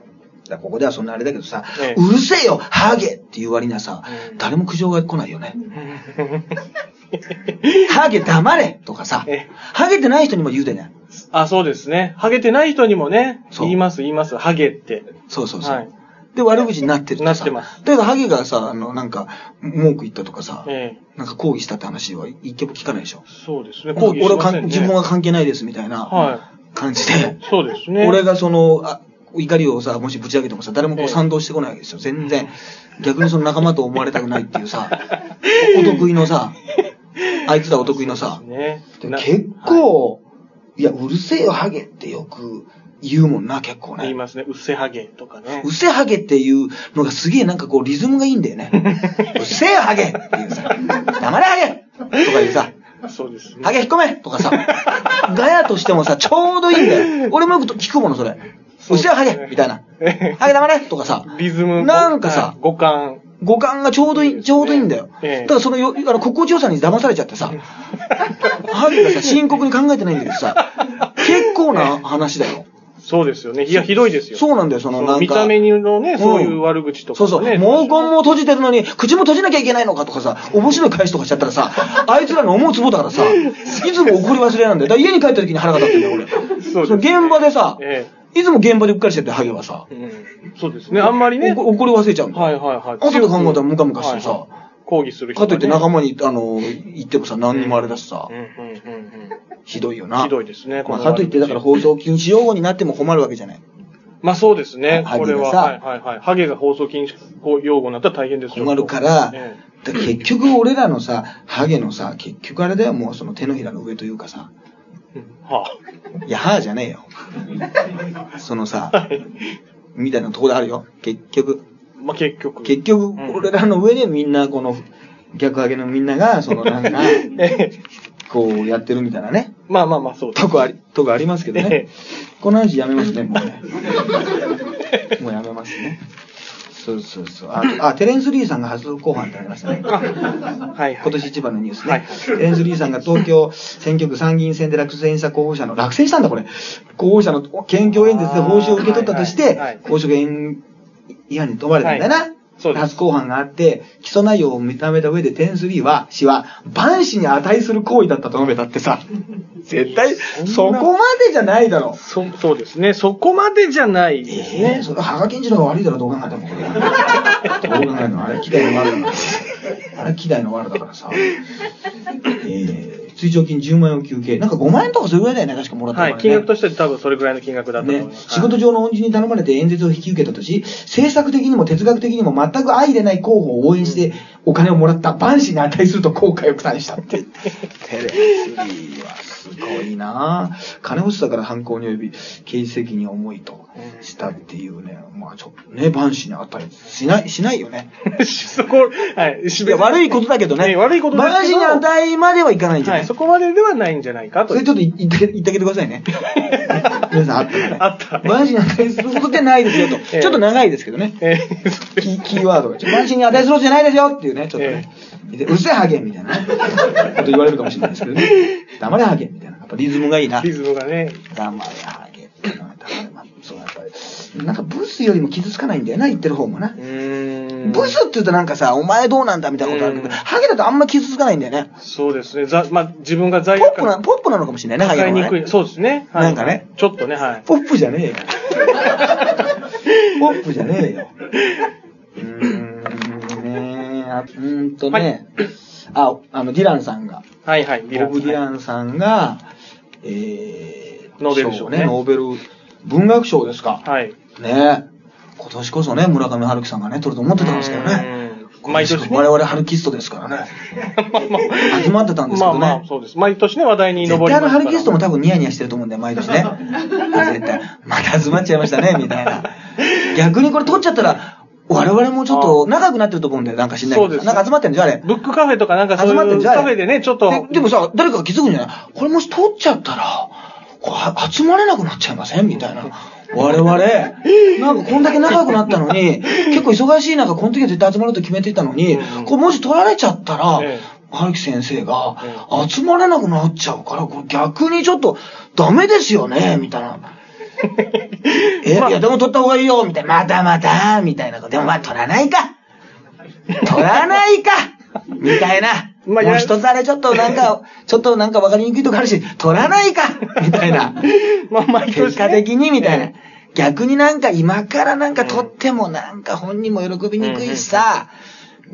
だここではそんなあれだけどさ、ええうるせえよ、ハゲっていう割にはさ、うん誰も苦情が来ないよね。ハゲ黙れとかさええ、ハゲてない人にも言うでね。あ、そうですね。ハゲてない人にもね、言います、言います。ハゲって。そうそうそう。はい。で、悪口になってるなってますだけど、ハゲがさ、あの、なんか、文句言ったとかさ、ええなんか抗議したって話は一件も聞かないでしょ。そうですね。抗議しませんね。自分は関係ないですみたいなは感じで、い。そうですね。俺がその、あ怒りをさ、もしぶち上げてもさ、誰もこええう賛同してこないわけですよ。全然。逆にその仲間と思われたくないっていうさ、お得意のさ、あいつらお得意のさ、ね。結構、いや、うるせえよ、ハゲってよく言うもんな、結構ね。言いますね。うっせハゲとかねう。っせえハゲっていうのがすげえなんかこうリズムがいいんだよね。うっせえよ、ハゲっていうさ、黙れハゲとか言うさ、そうですね。ハゲ引っ込めとかさ、ガヤとしてもさ、ちょうどいいんだよ。俺もよく聞くもの、それ。うっせえよ、ハゲみたいな。ハゲ黙れとかさ、リズム。なんかさはい五感。五感がちょうどいい、ちょうどいいんだよ。ええだそのよ、あの、心地よさに騙されちゃってさ、ハゲがさ、深刻に考えてないんだけどさ、結構な話だよ。そうですよね。いや、ひどいですよ。そうなんだよ、そのなんか。見た目のね、そういう悪口とか、ね、そうそう。毛根も閉じてるのに、口も閉じなきゃいけないのかとかさ、面白い返しとかしちゃったらさ、あいつらの思うツボだからさ、いつも怒り忘れなんだよ。だ家に帰った時に腹が立ってんだよ、俺。そうそ現場でさ、ええ、いつも現場でうっかりしてて、ハゲはさ。うん、そうですね、あんまりね。怒り忘れちゃうんだはいはいはい。後で考えたらムカムカしてさ、はいはい抗議する人、ね、かといって仲間に、あの、言ってもさ、何にもあれだしさ。うんうんうんうん。ひどいよな。ひどいですね。まあ、かといって、だから放送禁止用語になっても困るわけじゃない。まあそうですね。これは、はいはいはい。ハゲが放送禁止用語になったら大変ですよ。困るから、ね、結局俺らのさ、ハゲのさ、結局あれだよ、もうその手のひらの上というかさ。はあ。いや、はあじゃねえよ。そのさ、みたいなところあるよ。結局。まあ、結局。結局、俺らの上でみんな、この、逆上げのみんなが、そのなんか、こうやってるみたいなね。まあまあまあ、そうとこあり、とこありますけどね。この話やめますね、もうね。もうやめますね。そうそうそう。あ、あテレンス・リーさんが初公判ってありましたね。はい、はい。今年一番のニュースね。はい、テレンス・リーさんが東京選挙区参議院選で落選した候補者の、落選したんだこれ。候補者の県挙演説で報酬を受け取ったとして、公職違反に問われたんだよな。初公判があって、起訴内容を認めた上でテンスリーは、氏は、万死に値する行為だったと述べたってさ、絶対、そこまでじゃないだろ。そ、そうですね。そこまでじゃないですね。えー、それ、羽賀健二の方が悪いだろ、どう考えても。どう考えても、あれ、希代の悪だ。あれ、希代の悪だからさ。えー追徴金10万円を休憩。なんか5万円とかそれぐらいだよね、確かもらった、ね、はい、金額としては多分それぐらいの金額だったと思います。ね、仕事上の恩人に頼まれて演説を引き受けたとし、政策的にも哲学的にも全く相入れない候補を応援してお金をもらった万死に値すると後悔を下したって。テレビはすごいな金欲しさから犯行に及び、刑事責任を重いとしたっていうね、まあちょっとね、万死に値しない、しないよね。そこ、はい。いや悪いことだけどね。悪いことだけど。万死に値まではいかないんじゃない、はい、そこまでではないんじゃないかと。それちょっと言って言ってあげてくださいね。皆さんあったらね。あった、ね。万死に値することでないですよと。えー、ちょっと長いですけどね。えー、キーキーワードが。万死に値することじゃないですよっていうね、ちょっとね。えー、うっせえハゲみたいなね。こと言われるかもしれないですけどね。黙れハゲみたいな。やっぱリズムがいいな。リズムがね。黙れハゲってそうやっぱり。なんかブスよりも傷つかないんだよな、言ってる方もな。ブスって言うとなんかさ、お前どうなんだみたいなことあるけど、ハゲだとあんま傷つかないんだよね。そうですね。ざまあ、自分が罪悪感。ポップな、ポップなのかもしれないね、ハゲは、ね。そうですね。はい、なんかね。ちょっとね、はい。ポップじゃねえよ。ポップじゃねえよ。うーん、ねあ、うんとね、はい、あ、あの、ディランさんが。はいはい、ディラン。ボブ・ディランさんが、えー、ノーベル賞ね。ノーベル文学賞ですか。はい。ね今年こそね、村上春樹さんがね、取ると思ってたんですけどね。毎年、ね、我々春キストですからね。まあまあ、集まってたんですけどね。まあまあ、そうです。毎年ね、話題に上ります絶対あの春キストも多分ニヤニヤしてると思うんだよ、毎年ね。絶対。また集まっちゃいましたね、みたいな。逆にこれ取っちゃったら、我々もちょっと長くなってると思うんだよ、なんか知んないけど。そうです。なんか集まってんじゃあれ。ブックカフェとかなんかそういうカフェでね、ちょっと。ででもさ、誰かが気づくんじゃない？これもし取っちゃったら、集まれなくなっちゃいません？みたいな。我々、なんかこんだけ長くなったのに、結構忙しい中、この時は絶対集まると決めていたのに、これもし取られちゃったら、春樹先生が集まれなくなっちゃうから、これ逆にちょっとダメですよね、みたいな。え、まあ、いや、でも取った方がいいよ、みたいな。またまた、みたいな。でもまあ、取らないか。取らないかみたいな。まあ、もう一つあれちょっとなんか、ちょっとなんか分かりにくいとこあるし、取らないかみたいな。まあ、毎年、結果的にみたいな。逆になんか今からなんか取ってもなんか本人も喜びにくいしさ、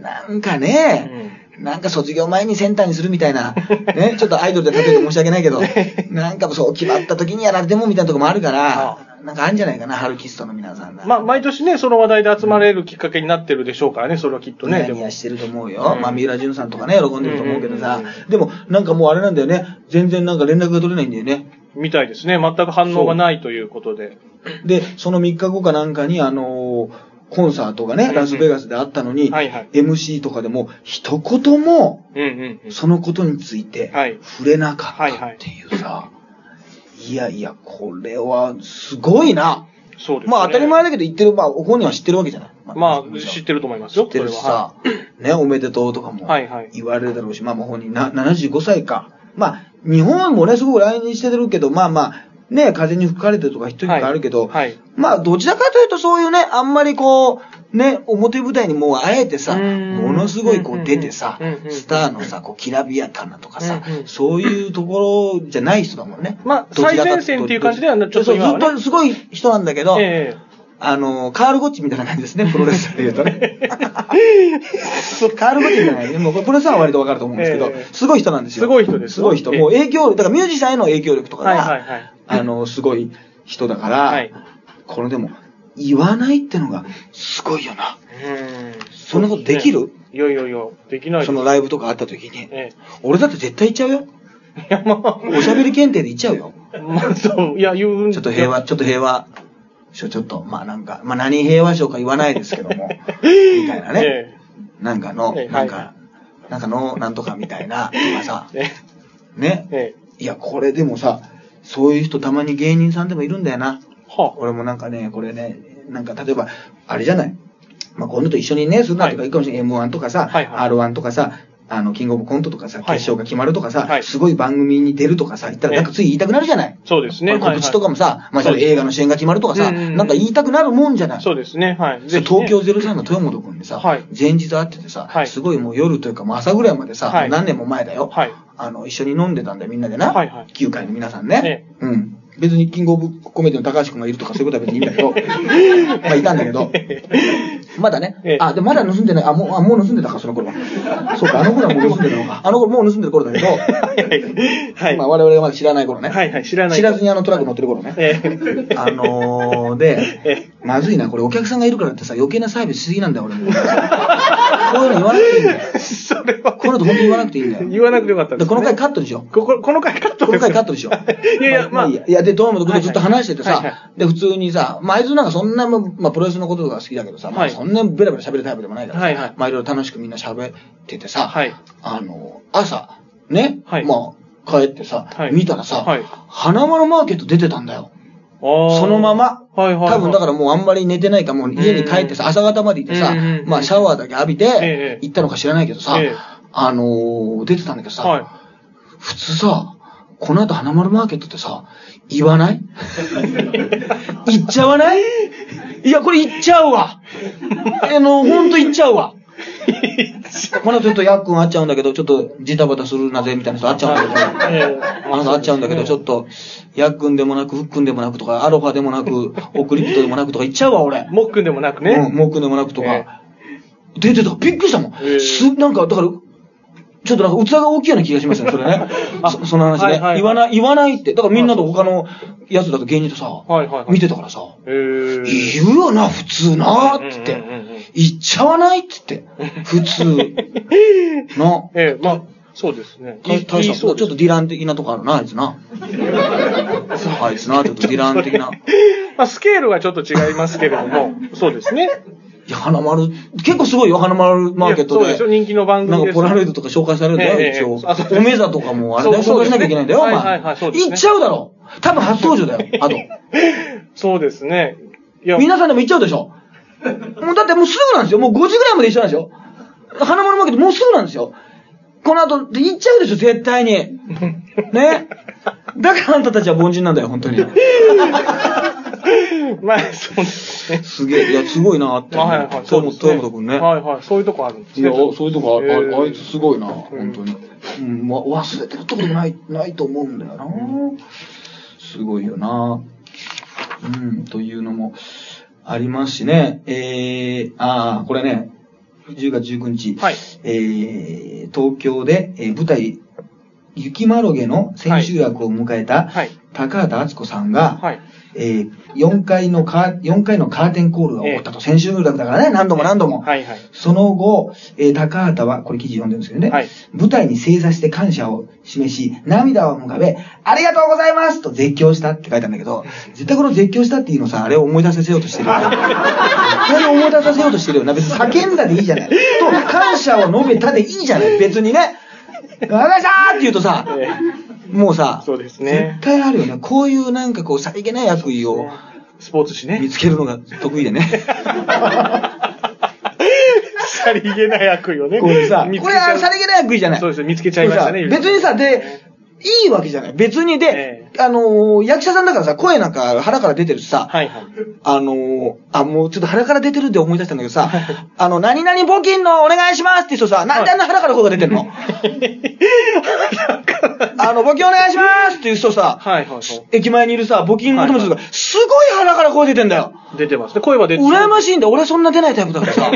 なんかね、なんか卒業前にセンターにするみたいな、ね、ちょっとアイドルで例えて申し訳ないけど、なんかそう決まった時にやられてもみたいなとこもあるから、なんかあるんじゃないかな、ハルキストの皆さんが。まあ、毎年ね、その話題で集まれるきっかけになってるでしょうからね、それはきっとね。ニヤしてると思うよ。うん、まあ、三浦淳さんとかね、喜んでると思うけどさ、でも、なんかもうあれなんだよね、全然なんか連絡が取れないんだよね。みたいですね。全く反応がないということで。で、その3日後かなんかに、あのーコンサートがね、ラスベガスであったのに、はいはい、MC とかでも一言も、そのことについて触れなかったっていうさ、いやいや、これはすごいな。そうですね。まあ当たり前だけど言ってる、まあ本人は知ってるわけじゃない。まあ、まあ、知ってると思いますよ。知ってるしさ、ね、おめでとうとかも言われるだろうし、まあ本人な75歳か。まあ、日本もね、すごく来日してるけど、まあまあ、ね、風に吹かれてとか一時があるけど、はいはいまあ、どちらかというとそういうね、あんまりこう、ね、表舞台にもうあえてさ、うんものすごいこう出てさスターのさ、こう、きらびやかなとかさそういうところじゃない人だもんね。まあ最前線っていう感じではちょっと今はねずっとすごい人なんだけど、えあの、カール・ゴッチみたいな感じですね、プロレスで言うとね。カール・ゴッチみたいな感じで、もうプロレスは割とわかると思うんですけど、ええすごい人なんですよ。すごい人ですすごい人。ええもう影響力、だからミュージシャンへの影響力とかが、はいはいはい あの、すごい人だから、はいこのでも、言わないってのがすごいよな。えうん。そんなことできる？いやいやいや、できないそのライブとかあった時に。え俺だって絶対行っちゃうよ。え。いや、まあ、おしゃべり検定で行っちゃうよ。まあ、そう、いや、言うんちょっと平和、ちょっと平和。ちょ、ちょっと、まあなんか、まあ何平和賞か言わないですけども、みたいなね。えなんかの、ええはいなんか、なんかの、なんとかみたいな、とかさ、え。ね。ええ。いや、これでもさ、そういう人たまに芸人さんでもいるんだよな。は俺もなんかね、これね、なんか例えば、あれじゃない？まあ、今度と一緒にね、するなとかいいかもしれない。M1 とかさ、はいはい R1 とかさ、あの、キングオブコントとかさ、決はい勝が決まるとかさ、はいすごい番組に出るとかさ、言ったらなんかつい言いたくなるじゃない？そうですね。告知とかもさ、まあ、そうです映画の主演が決まるとかさ、なんか言いたくなるもんじゃない？そうですね。はい。ね東京03の豊本君にさ、はい前日会っててさ、はいすごいもう夜というかもう朝ぐらいまでさ、はい何年も前だよ、はい。あの、一緒に飲んでたんだよ、みんなでな。はいはい9回の皆さんね。えうん。別にキングオブコメディの高橋君がいるとかそういうことは別にいいんだけど、まあいたんだけど、まだねええ、あ、で、まだ盗んでない、あ、もう、あ、もう盗んでたか、その頃は。そうか、あの頃はもう盗んでたのか。あの頃もう盗んでる頃だけど、はい。まあ我々がまだ知らない頃ね。はいはい知らない知らずにあのトラック乗ってる頃ね。ええ。あのー、でえ、まずいな、これお客さんがいるからってさ、余計なサービスしすぎなんだよ、俺も。こういうの言わなくていいんだよ。それは。この本当に言わなくていいんだよ。言わなくてよかったです、ね。でこの回カットでしょ。こここの回カットこの。回カットでしょ。いやいや、まあ、いいや。で、どうもとずっと話しててさ、で、普通にさ、まあ、あいつなんかそんな、まあ、プロレスのこととか好きだけどさ、まあ、はいそんなベラベラ喋るタイプでもないからさ、はいはいまあ、いろいろ楽しくみんな喋っててさ、はい。あの、朝、ね、はいまあ、帰ってさ、はい見たらさ、はい花丸マーケット出てたんだよ。そのまま。はいはいはい。多分だからもうあんまり寝てないからもう家に帰ってさ、朝方まで行ってさまあシャワーだけ浴びてええ、行ったのか知らないけどさええ、あのー、出てたんだけどさ、はい。普通さ、この後花丸マーケットってさ、言わない？言っちゃわない？いや、これ言っちゃうわ。あの、ほんと言っちゃうわ。この後ちょっとヤックン会っちゃうんだけど、ちょっとジタバタするなぜみたいな人会っちゃうんだけど、ええあの人会っちゃうんだけど、ちょっと、ヤックンでもなく、フックンでもなくとか、アロハでもなく、オクリプトでもなくとか言っちゃうわ、俺。もっくんでもなくうん、ね。モックンでもなくとえか。出てた。びっくりしたもん。ええす、なんか、だから、ちょっとなんか器が大きいような気がしますね、それね。あ そその話ね、はいはいはい言わない、言わないって。だからみんなと他のやつだと芸人とさ、はいはいはい見てたからさ、えー言うよな、普通なーっつって。うんうんうんうん言っちゃわないっつって。普通。な。ええまあ、そうですね。大大した、ちょっとディラン的なとこあるな、あいつな。あいつな、ちょっとディラン的な。まあ、スケールはちょっと違いますけれども、そうですね。いや、花丸、結構すごいよ、花丸マーケットで。そうですよ、人気の番組。なんかポラロイドとか紹介されるんだよ、ええ一応。おめざとかもあれだよ、そう紹介しなきゃいけないんだよ、お前。はいはい行っちゃうだろ。多分初登場だよ、あと。そうですね。いや、皆さんでも行っちゃうでしょ。もうだってもうすぐなんですよ。もう5時ぐらいまで一緒なんですよ。花丸マーケットもうすぐなんですよ。この後、で行っちゃうでしょ、絶対に。ね。だからあんたたちは凡人なんだよ、本当に。まあ、そうですね。すげえ。いや、すごいなって。はいはい。豊本、豊本君ね。はいはい。そういうとこあるんですね。いや、そういうとこあ、えーああいつすごいな、本当に。うん、ま忘れてるとこない、ないと思うんだよな。すごいよな。うん、というのもありますしね。えー、ああ、これね、10月19日、はいえー、東京で、えー舞台、雪まろげの千秋役を迎えた、はい。高畑敦子さんが、はい。えー、4回のカー、4回のカーテンコールが起こったと、千秋楽だからね、何度も何度も。はいはい。その後、えー高畑は、これ記事読んでるんですけどね、はい舞台に正座して感謝を示し、涙を浮かべ、ありがとうございますと絶叫したって書いてあるんだけど、絶対この絶叫したっていうのさ、あれを思い出させようとしてるよね。絶対に思い出させようとしてるよな。別に叫んだでいいじゃない。と、感謝を述べたでいいじゃない。別にね。ありがとうございましたって言うとさ、えもうさ、そうですね絶対あるよね。こういうなんかこう、さりげない悪意をースポーツ紙ね。見つけるのが得意でね。さりげない悪意をね。これさ、これさりげない悪意じゃない。そうですね見つけちゃいましたね別にさ、で、いいわけじゃない。別にで、あのー役者さんだからさ、声なんか腹から出てるしさ、はいはい。あのーあ、もうちょっと腹から出てるって思い出したんだけどさ、あの、何々募金のお願いしますって人さ、なんであんな腹から声が出てんの あの、募金お願いしますっていう人さ、はいはいは駅前にいるさ、募金求めてる人が、すごい腹から声出てんだよ。い。出てますね。声は出て羨ましいんだよ。俺そんな出ないタイプだからさ。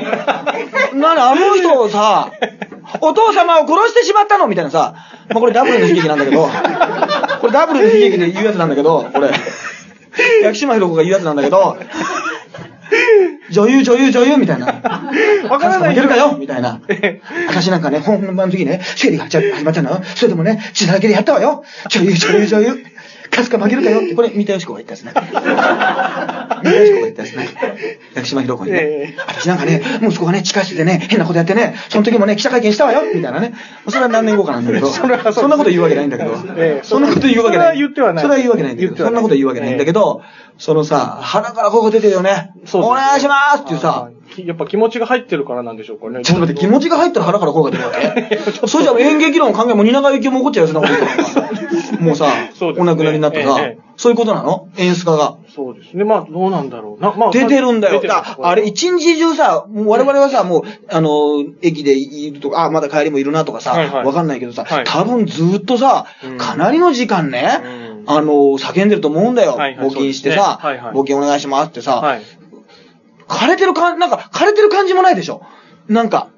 なに、あの人をさ、お父様を殺してしまったの？みたいなさ、まあ、これダブルの悲劇なんだけど、これダブルの悲劇で言うやつなんだけど、これ。薬島ひろ子が言うやつなんだけど、女優、女優、女優みたいな。わからないいけるかよ？みたいな。私なんかね、本番の時ね、生理が始まっちゃうのよ。それでもね、血だらけでやったわよ。女優、女優、女優。かすか負けるかよって、これ、三田佳子が言ったやつね。三田佳子が言ったやつね。薬島ひろ子にねええ。私なんかね、息子がね、地下室でね、変なことやってね、その時もね、記者会見したわよみたいなね。それは何年後かなんだけど、そそそんなこと言うわけないんだけどええ、そんなこと言うわけない。それは言ってはないそれは言うわけないんだけど、そんなこと言うわけないんだけど、そのさ、鼻から声が出てるよね。お願いしますっていうさは、いやっぱ気持ちが入ってるからなんでしょうかね。ちょっと待って、気持ちが入ったら腹から声が出るわけ？それじゃあ演劇論考えも蜷川幸雄も怒っちゃうよ、そんなこと。もうさねお亡くなりになったさええ、そういうことなの？演出家が。そうですね。まあ、どうなんだろうな。まあ、出てるんだよ。だあれ、一日中さ、我々はさ、もう、あの、駅でいるとか、あ、まだ帰りもいるなとかさ、はいはいわかんないけどさはい、多分ずっとさうん、かなりの時間ねうん、あの、叫んでると思うんだよ。はいはい募金してさねはいはい、募金お願いしますってさ、はい。枯れてる感、なんか、枯れてる感じもないでしょ。なんか、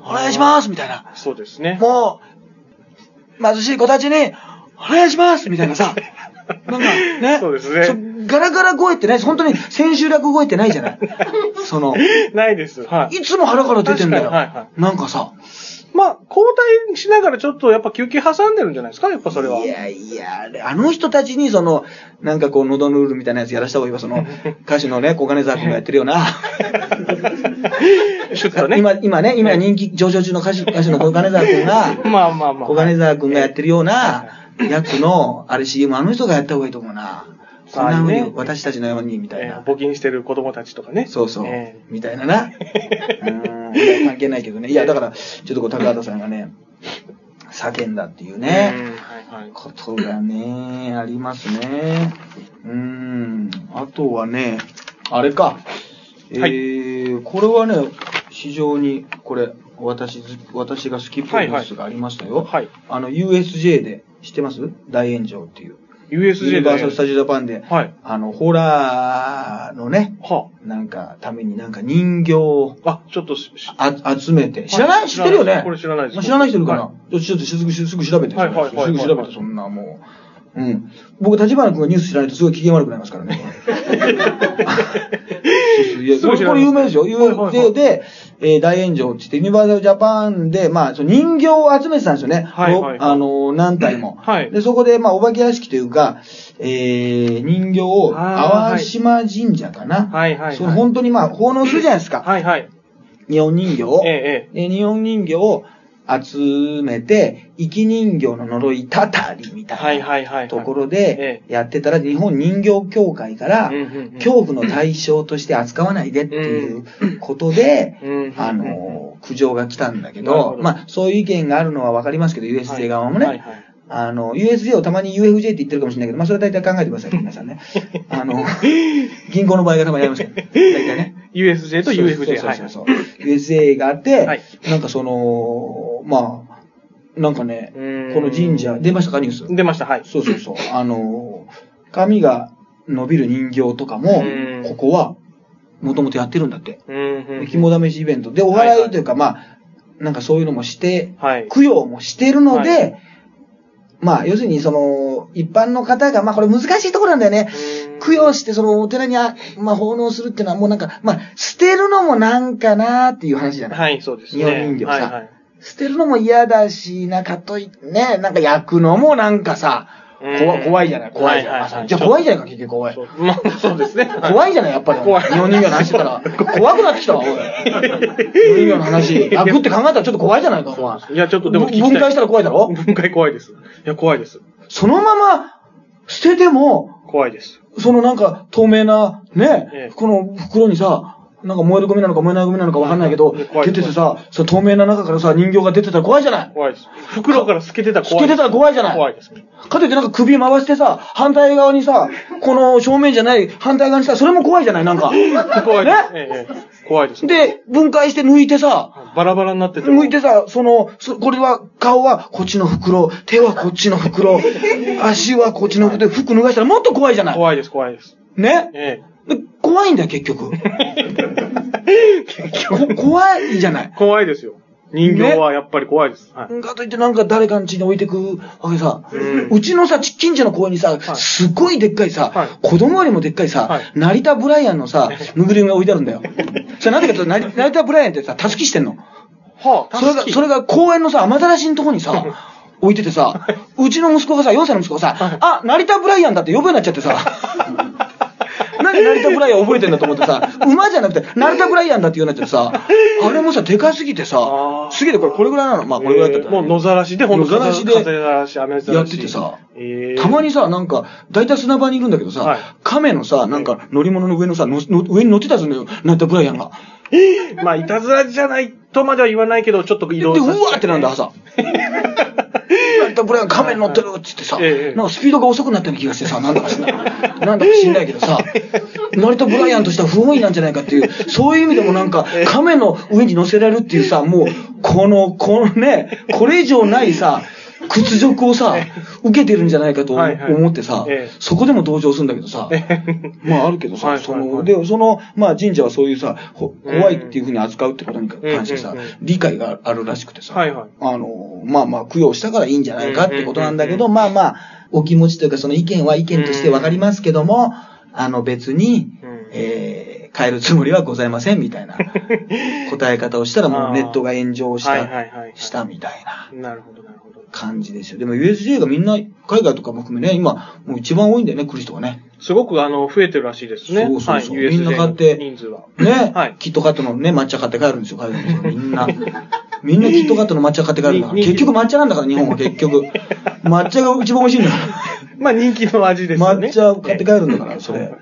お願いしますみたいな。そうですね。もう、貧しい子たちに、お願いしますみたいなさ、なんかね、そうですねそガラガラ声ってね、本当に千秋楽声ってないじゃない。その、ないです。はい。いつも腹から出てんだよ。はいはなんかさ、まあ、交代しながらちょっとやっぱ休憩挟んでるんじゃないですかやっぱそれは。いやいや、あの人たちにその、なんかこう、喉ヌールみたいなやつやらした方がいいわ、その、歌手のね、小金沢君がやってるような。今、今ね、今人気上昇中の歌手、歌手の小金沢君が、まあまあまあ。小金沢君がやってるようなやつの、あれ CM、あの人がやった方がいいと思うな。こんな風に私たちのように、みたいな。えー募金してる子供たちとかね。そうそうえ。みたいなな。うーん。関係ないけどね。いや、だから、ちょっとこう、高畑さんがね、叫んだっていうーね。うんはいはい。ことがね、ありますね。うーん。あとはね、あれか。えー、これはね、非常に、これ、私ず、私が好きっぽいニュースがありましたよ。はい。あの、USJ で、知ってます？大炎上っていう。ユ USJ ニで。バーサル・スタジオ・ジャパンで、はい。あの、ホラーのね、はなんか、ためになんか人形をあ。あ、ちょっとあ集めて、知らない知ってるよね？これ知らないです。知らない人いるかな、はちょちょっとすぐ、すぐ調べて。はいはいはいはいすぐ調べて、そんなもう。うん。僕、立花君がニュース知らないとすごい機嫌悪くなりますからね。そうそうこれ有名ですよ。はいはいはい USJ で、えー大炎上って言って、ユニバーサルジャパンで、まあ、その人形を集めてたんですよね。はいはいはいあの、何体も。はいで、そこで、まあ、お化け屋敷というか、えー、人形を、淡島神社かな。はいはいはいその本当にまあ、奉納するじゃないですか。はいはい。日本人形を。ええ、日本人形を集めて、生き人形の呪いたたりみたはいいな。ところえでやってたら、日本人形協会から恐怖の対象として扱わないでっていうことで、うんあの、苦情が来たんだけど、まあ、そういう意見があるのはわかりますけど、USJ 側もね。あの、USJ をたまに UFJ って言ってるかもしれないけど、まあ、それは大体考えてください、皆さんね。あの、銀行の場合がたまにありますけど、大体ね。USJ と UFJ。そうそうはいそう。USJ があって、はいなんかその、まあ、なんかね、この神社、出ましたか、ニュース？出ました、はい。そうそうそう。あの、髪が伸びる人形とかもうん、ここは、もともとやってるんだって。肝試しイベント。で、お祓いというか、まあ、なんかそういうのもして、はい。供養もしてるので、はまあ、要するに、その、一般の方が、まあ、これ難しいところなんだよね。供養して、その、お寺にあ、まあ、奉納するっていうのは、もうなんか、まあ、捨てるのもなんかなーっていう話じゃない？はい、そうですね。日本人形さはいはい捨てるのも嫌だし、なんかとい、ね、なんか焼くのもなんかさ、怖うん怖いじゃない？怖いじゃない？はいはいはいじゃあ怖いじゃないか、結局怖い。そうまあ、そうですね。怖いじゃない、やっぱり。怖い日本人形の話してたら。怖くなってきたわ、おい。日本人形の話。焼くって考えたらちょっと怖いじゃないか、お前。いや、ちょっとでも分解したら怖いだろ？分解怖いです。いや、怖いです。そのまま捨てても、怖いです。そのなんか透明な、ね、ええこの袋にさ、なんか燃えるゴミなのか燃えないゴミなのかわかんないけど、出ててさ、その透明な中からさ、人形が出てたら怖いじゃない怖いです。袋から透けてたら透怖いです。けてたら怖いじゃない怖いです。かといってなんか首回してさ、反対側にさ、この正面じゃない反対側にさ、それも怖いじゃないなんか。怖い。ね？ええええ怖いです。で、分解して抜いてさ、バラバラになってても。向いてさ、その、そこれは、顔はこっちの袋、手はこっちの袋、足はこっちの袋で服脱がしたらもっと怖いじゃない。怖いです、怖いです。ね？えで怖いんだよ、結局。え。結こ局。怖いじゃない。怖いですよ。人形はやっぱり怖いです。はい。かといってなんか誰かの家に置いてくわけさ、うん。うちのさ、ち近所の公園にさ、いすっごいでっかいさ、はい。子供よりもでっかいさ、はい。成田ブライアンのさ、ぬぐるみが置いてあるんだよ。それなんでかというと、成成田ブライアンってさ、たすきしてんの。はあ、それが、それが公園のさ、雨ざらしのとこにさ、置いててさ、うちの息子がさ、4歳の息子がさ、あ、成田ブライアンだって呼ぶようになっちゃってさ、なんで成田ブライアン覚えてんだと思ってさ、馬じゃなくて、成田ブライアンだって言うなっちゃさ、あれもさ、でかすぎてさすげえこれ、これぐらいなの。まあ、これぐらいだったらもう野ざらしで、ほんと野ざらしで。やっててさええたまにさ、なんか、大体砂場にいるんだけどさ、はい亀のさ、なんか乗り物の上のさ、のの上に乗ってたんだよ、成田ブライアンが。まあ、いたずらじゃないとまでは言わないけど、ちょっと移で、動させうわーってなんだ、朝。成田ブライアン亀に乗ってるっつってさ、ええなんかスピードが遅くなったような気がしてさ、なんだか知んない。なんだか知んないけどさ、成田ブライアンとしては不本意なんじゃないかっていう、そういう意味でもなんか、亀の上に乗せられるっていうさ、もう、この、このね、これ以上ないさ、屈辱をさ、受けてるんじゃないかと思ってさええ、そこでも同情するんだけどさ、まああるけどさ、その、で、その、まあ神社はそういうさ、ほ怖いっていうふうに扱うってことに関してさ理解があるらしくてさ、あの、まあまあ供養したからいいんじゃないかってことなんだけど、うんまあまあ、お気持ちというかその意見は意見としてわかりますけども、あの別にうん、えー、変えるつもりはございませんみたいな 答え方をしたらもうネットが炎上した。したみたいな。なるほど、なるほど。感じですよ。でも USJ がみんな、海外とかも含めね、今、もう一番多いんだよね、来る人がね。すごく、あの、増えてるらしいですね。そうそうそうはい、みんな買っての人数は。ね、はいキットカットのね、抹茶買って帰るんですよ、海外の人みんな。みんなキットカットの抹茶買って帰るんだから。に結局抹茶なんだから、日本は結局。抹茶が一番美味しいんだよ。まあ、人気の味ですよね。抹茶を買って帰るんだから、それ。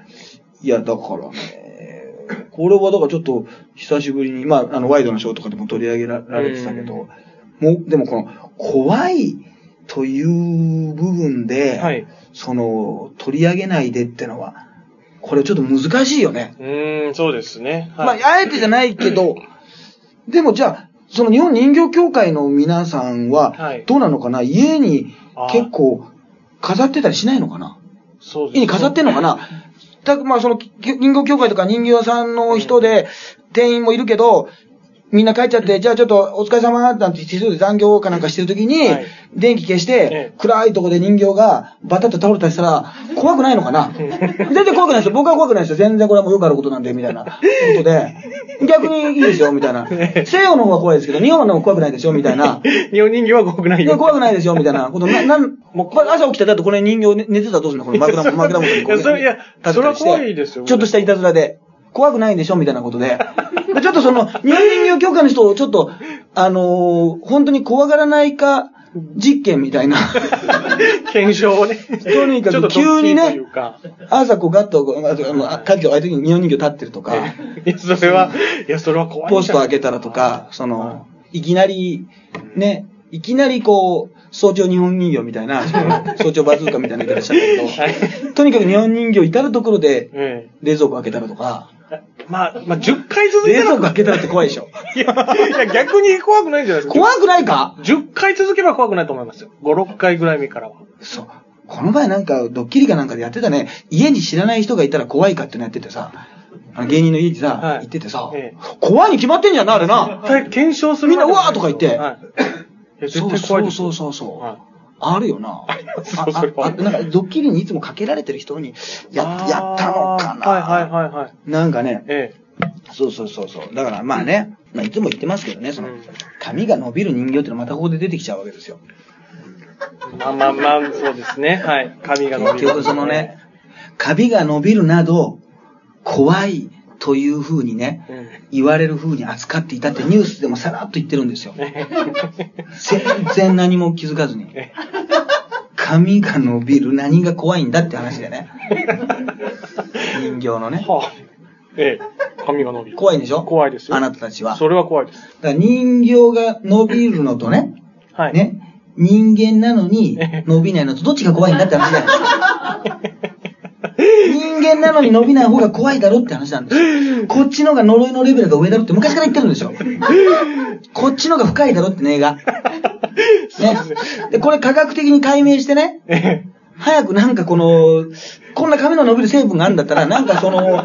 いや、だからね、これはだからちょっと久しぶりに、まあ、あの、ワイドのショーとかでも取り上げられてたけど、もう、でもこの、怖いという部分で、はい。その、取り上げないでってのは、これちょっと難しいよね。うーん、そうですね。はい。まあ、あえてじゃないけど、でもじゃあ、その日本人形協会の皆さんははい、どうなのかな、家にあー結構飾ってたりしないのかな？そうです家に飾ってんのかな？たまあその、き人形協会とか人形屋さんの人で、店員もいるけど、みんな帰っちゃって、じゃあちょっとお疲れ様なんて急いで残業かなんかしてるときに、はい電気消しええて、暗いとこで人形がバタッと倒れたりしたら、怖くないのかな？全然怖くないですよ。僕は怖くないですよ。全然これはもうよくあることなんで、みたいなことで。逆にいいですよ、みたいな。西洋の方が怖いですけど、日本の方が怖くないですよ、みたいな。日本人形は怖くないよ。怖くないですよ、みたいなこと。な、なん、もう、朝起きたら、だってこれ人形寝寝てたらどうするの？この枕 元、枕元にこういやそれは怖いですよちょっとしたいたずらで。怖くないでしょ？みたいなことで。でちょっとその、日本人形協会の人をちょっと、あのー本当に怖がらないか実験みたいな。検証をね。とにかくちょっと急にね。朝こうガッと、ああの、あ鍵を開いた時に日本人形立ってるとか、いや、それは、いや、それは怖いポスト開けたらとか、その、いきなり、ね、いきなりこう、早朝日本人形みたいな、早朝バズーカみたいな言い方しちゃったはいけど、とにかく日本人形至るところでえ冷蔵庫開けたらとか、え。まあ、まあ、10回続け冷蔵庫開けたらって怖いでしょ。いや、いや、逆に怖くないんじゃないですか。怖くないか？10回続けば怖くないと思いますよ。5、6回ぐらい目からは。そう。この前なんか、ドッキリかなんかでやってたね、家に知らない人がいたら怖いかってのやっててさ、あの芸人の家にさ、はい行っててさ、ええ怖いに決まってんじゃんな、あれな。絶対検証するみんなうわーとか言ってはい。いや、絶そう対怖いですよ。そうそうそう。はいあるよな。ますあああなんか、ドッキリにいつもかけられてる人に、や、やったのかな。はいはいはいはい。なんかね、えそうそうそうそう。だからまあね、まあいつも言ってますけどね、そのうん、髪が伸びる人形ってのはまたここで出てきちゃうわけですよ。え。まあまあまあ、そうですね。はい。髪が伸びる。結局そのね、髪が伸びるなど、怖いという風にね、うん。言われる風に扱っていたってニュースでもさらっと言ってるんですよ。え 全然何も気づかずに。え髪が伸びる何が怖いんだって話だよね。人形のね。はあ。ええ。髪が伸びる。怖いんでしょ？怖いですよ。あなたたちは。それは怖いです。だから人形が伸びるのとね、はい。。ね、人間なのに伸びないのとどっちが怖いんだって話だよ。人間なのに伸びない方が怖いだろって話なんですよ。こっちのが呪いのレベルが上だろって昔から言ってるんですよ。こっちのが深いだろってね、映画。ね。で、これ科学的に解明してね、え早くなんかこの、こんな髪の伸びる成分があるんだったら、なんかその、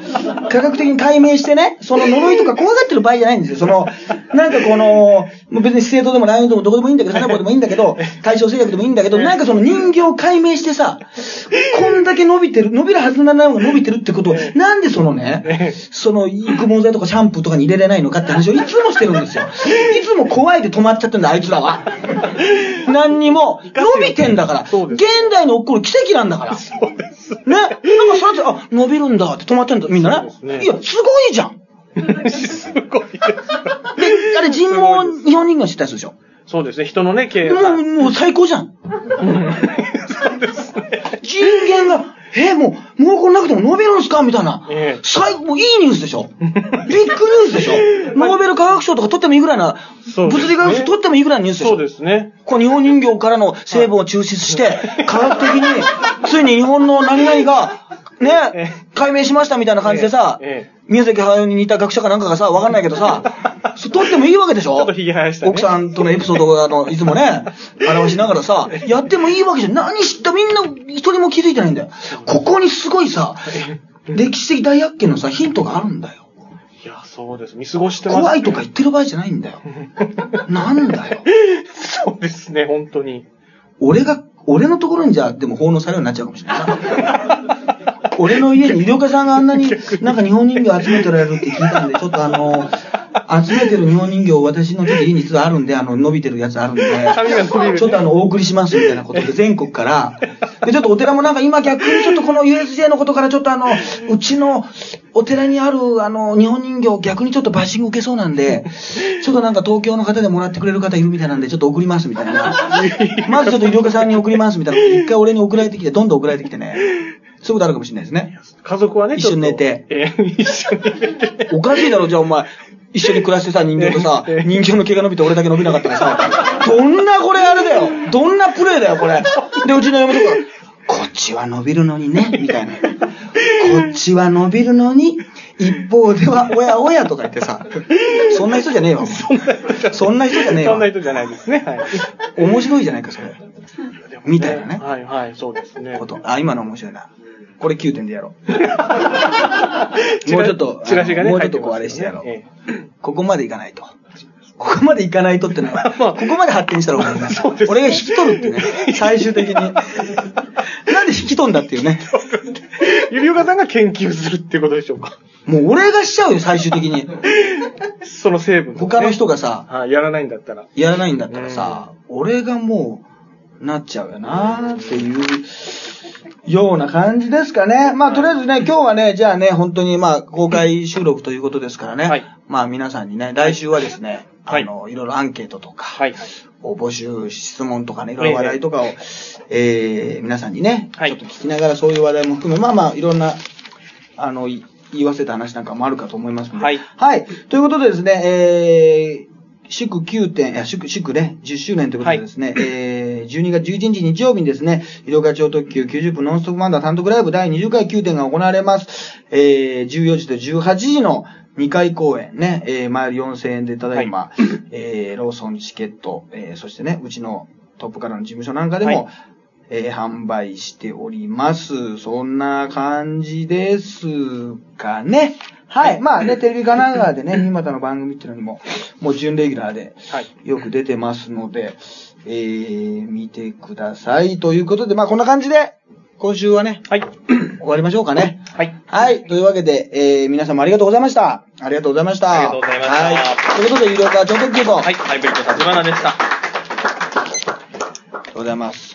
科学的に解明してね、その呪いとか怖がってる場合じゃないんですよ。その、なんかこの、別に資生堂でもライオンでもどこでもいいんだけど、サナボでもいいんだけど、対象製薬でもいいんだけど、なんかその人形を解明してさ、こんだけ伸びてる、伸びるはずのないのが伸びてるってことを、なんでそのね、その育毛剤とかシャンプーとかに入れれないのかって話をいつもしてるんですよ。いつも怖いで止まっちゃってんだ、あいつらは。何にも、伸びてんだから。現代に起こる奇跡なんだから。ね。なんかそれって、あ、伸びるんだって止まってんだ、みんなね。ねいや、すごいじゃん。すごいであれ人毛、日本人が知ったやつでしょ。そうですね。人のね、経営。もう、もう最高じゃん。そうですね。人間が、えもう、毛根なくても伸びるんすか？みたいな。ええ最もういいニュースでしょ。ビッグニュースでしょ。ノーベル化学賞とか取ってもいいぐらいな、ね物理学賞取ってもいいぐらいのニュースでしょ。そうですね。こう日本人形からの成分を抽出して、科学的に、ついに日本の何々が、ねえ、解明しましたみたいな感じでさええ、宮崎駿に似た学者かなんかがさ、わかんないけどさ、そ取ってもいいわけでしょ？ちょっとひげ生やしたね奥さんとのエピソードをあの、いつもね、表しながらさ、やってもいいわけじゃん。何知ったみんな、一人も気づいてないんだよ。ここにすごいさ、歴史的大発見のさ、ヒントがあるんだよ。いや、そうです。見過ごしてます。怖いとか言ってる場合じゃないんだよ。なんだよ。そうですね、本当に。俺が、俺のところにじゃあ、でも奉納されるようになっちゃうかもしれないな。俺の家に医療家さんがあんなに、なんか日本人形集めてられるって聞いたんで、ちょっとあの、集めてる日本人形私のちょっと家に実はあるんで、あの、伸びてるやつあるんで、ちょっとあの、お送りしますみたいなことで、全国から。で、ちょっとお寺もなんか今逆にちょっとこの USJ のことからちょっとあの、うちのお寺にあるあの、日本人形逆にちょっとバッシング受けそうなんで、ちょっとなんか東京の方でもらってくれる方いるみたいなんで、ちょっと送りますみたいな。まずちょっと医療家さんに送りますみたいな一回俺に送られてきて、どんどん送られてきてね。そういうことあるかもしれないですね。家族はね、一緒に寝て。ええ一緒に寝て。おかしいだろ、じゃあお前。一緒に暮らしてさ、人形とさ ええ、人形の毛が伸びて俺だけ伸びなかったらさ、どんなこれあれだよ。どんなプレイだよ、これ。で、うちの嫁とか、こっちは伸びるのにね、みたいな。こっちは伸びるのに、一方では、おやおやとか言ってさ、そんな人じゃねえわ。そんな人じゃねえわそんな。人じゃないですね。はい。面白いじゃないか、それ。みたいなね。はいはい、そうですね。こと。あ、今の面白いな。これ9点でやろう。もうちょっと、チラシがね、もうちょっとこうあれしてやろう。ええここまでいかないと。ここまでいかないとってのは、まあここまで発展したら俺が俺が引き取るってね、最終的に。なんで引き取んだっていうね。ゆりおかさんが研究するっていうことでしょうか。もう俺がしちゃうよ、最終的に。その成分、他の人がさ、はい、やらないんだったら。やらないんだったらさ、俺がもう、なっちゃうよなっていう、ような感じですかね。まあ、とりあえずね、今日はね、じゃあね、本当にまあ、公開収録ということですからね。はいまあ、皆さんにね、来週はですね、はいあの、いろいろアンケートとか、はい。を募集、質問とかね、いろいろ話題とかを、えー、皆さんにね、はいちょっと聞きながらそういう話題も含め、まあまあ、いろんな、あの、い言い忘れた話なんかもあるかと思いますので。はいはい。ということでですね、えー、祝9点、いや、祝、祝ね、10周年ということでですね、えー、12月11日日曜日にですね、医療課長特急90分ノンストップマンダー単独ライブ第20回9点が行われます。えー、14時と18時の2回公演ね、えー、前より4000円でただいま、えー、ローソンチケット、えー、そしてね、うちのトップからの事務所なんかでも、はいえー販売しております。そんな感じですかね。はい。まあね、テレビ神奈川でね、新潟の番組っていうのにも、もう準レギュラーではい。よく出てますので、えー、見てください。ということで、まあこんな感じで、今週はね、はい。終わりましょうかね。はい。はい。というわけで、えー、皆様ありがとうございました。ありがとうございました。ありがとうございましたはい。ということで、医療課長特急と、はい。ハイブリッド立花でした。ありがとうございます。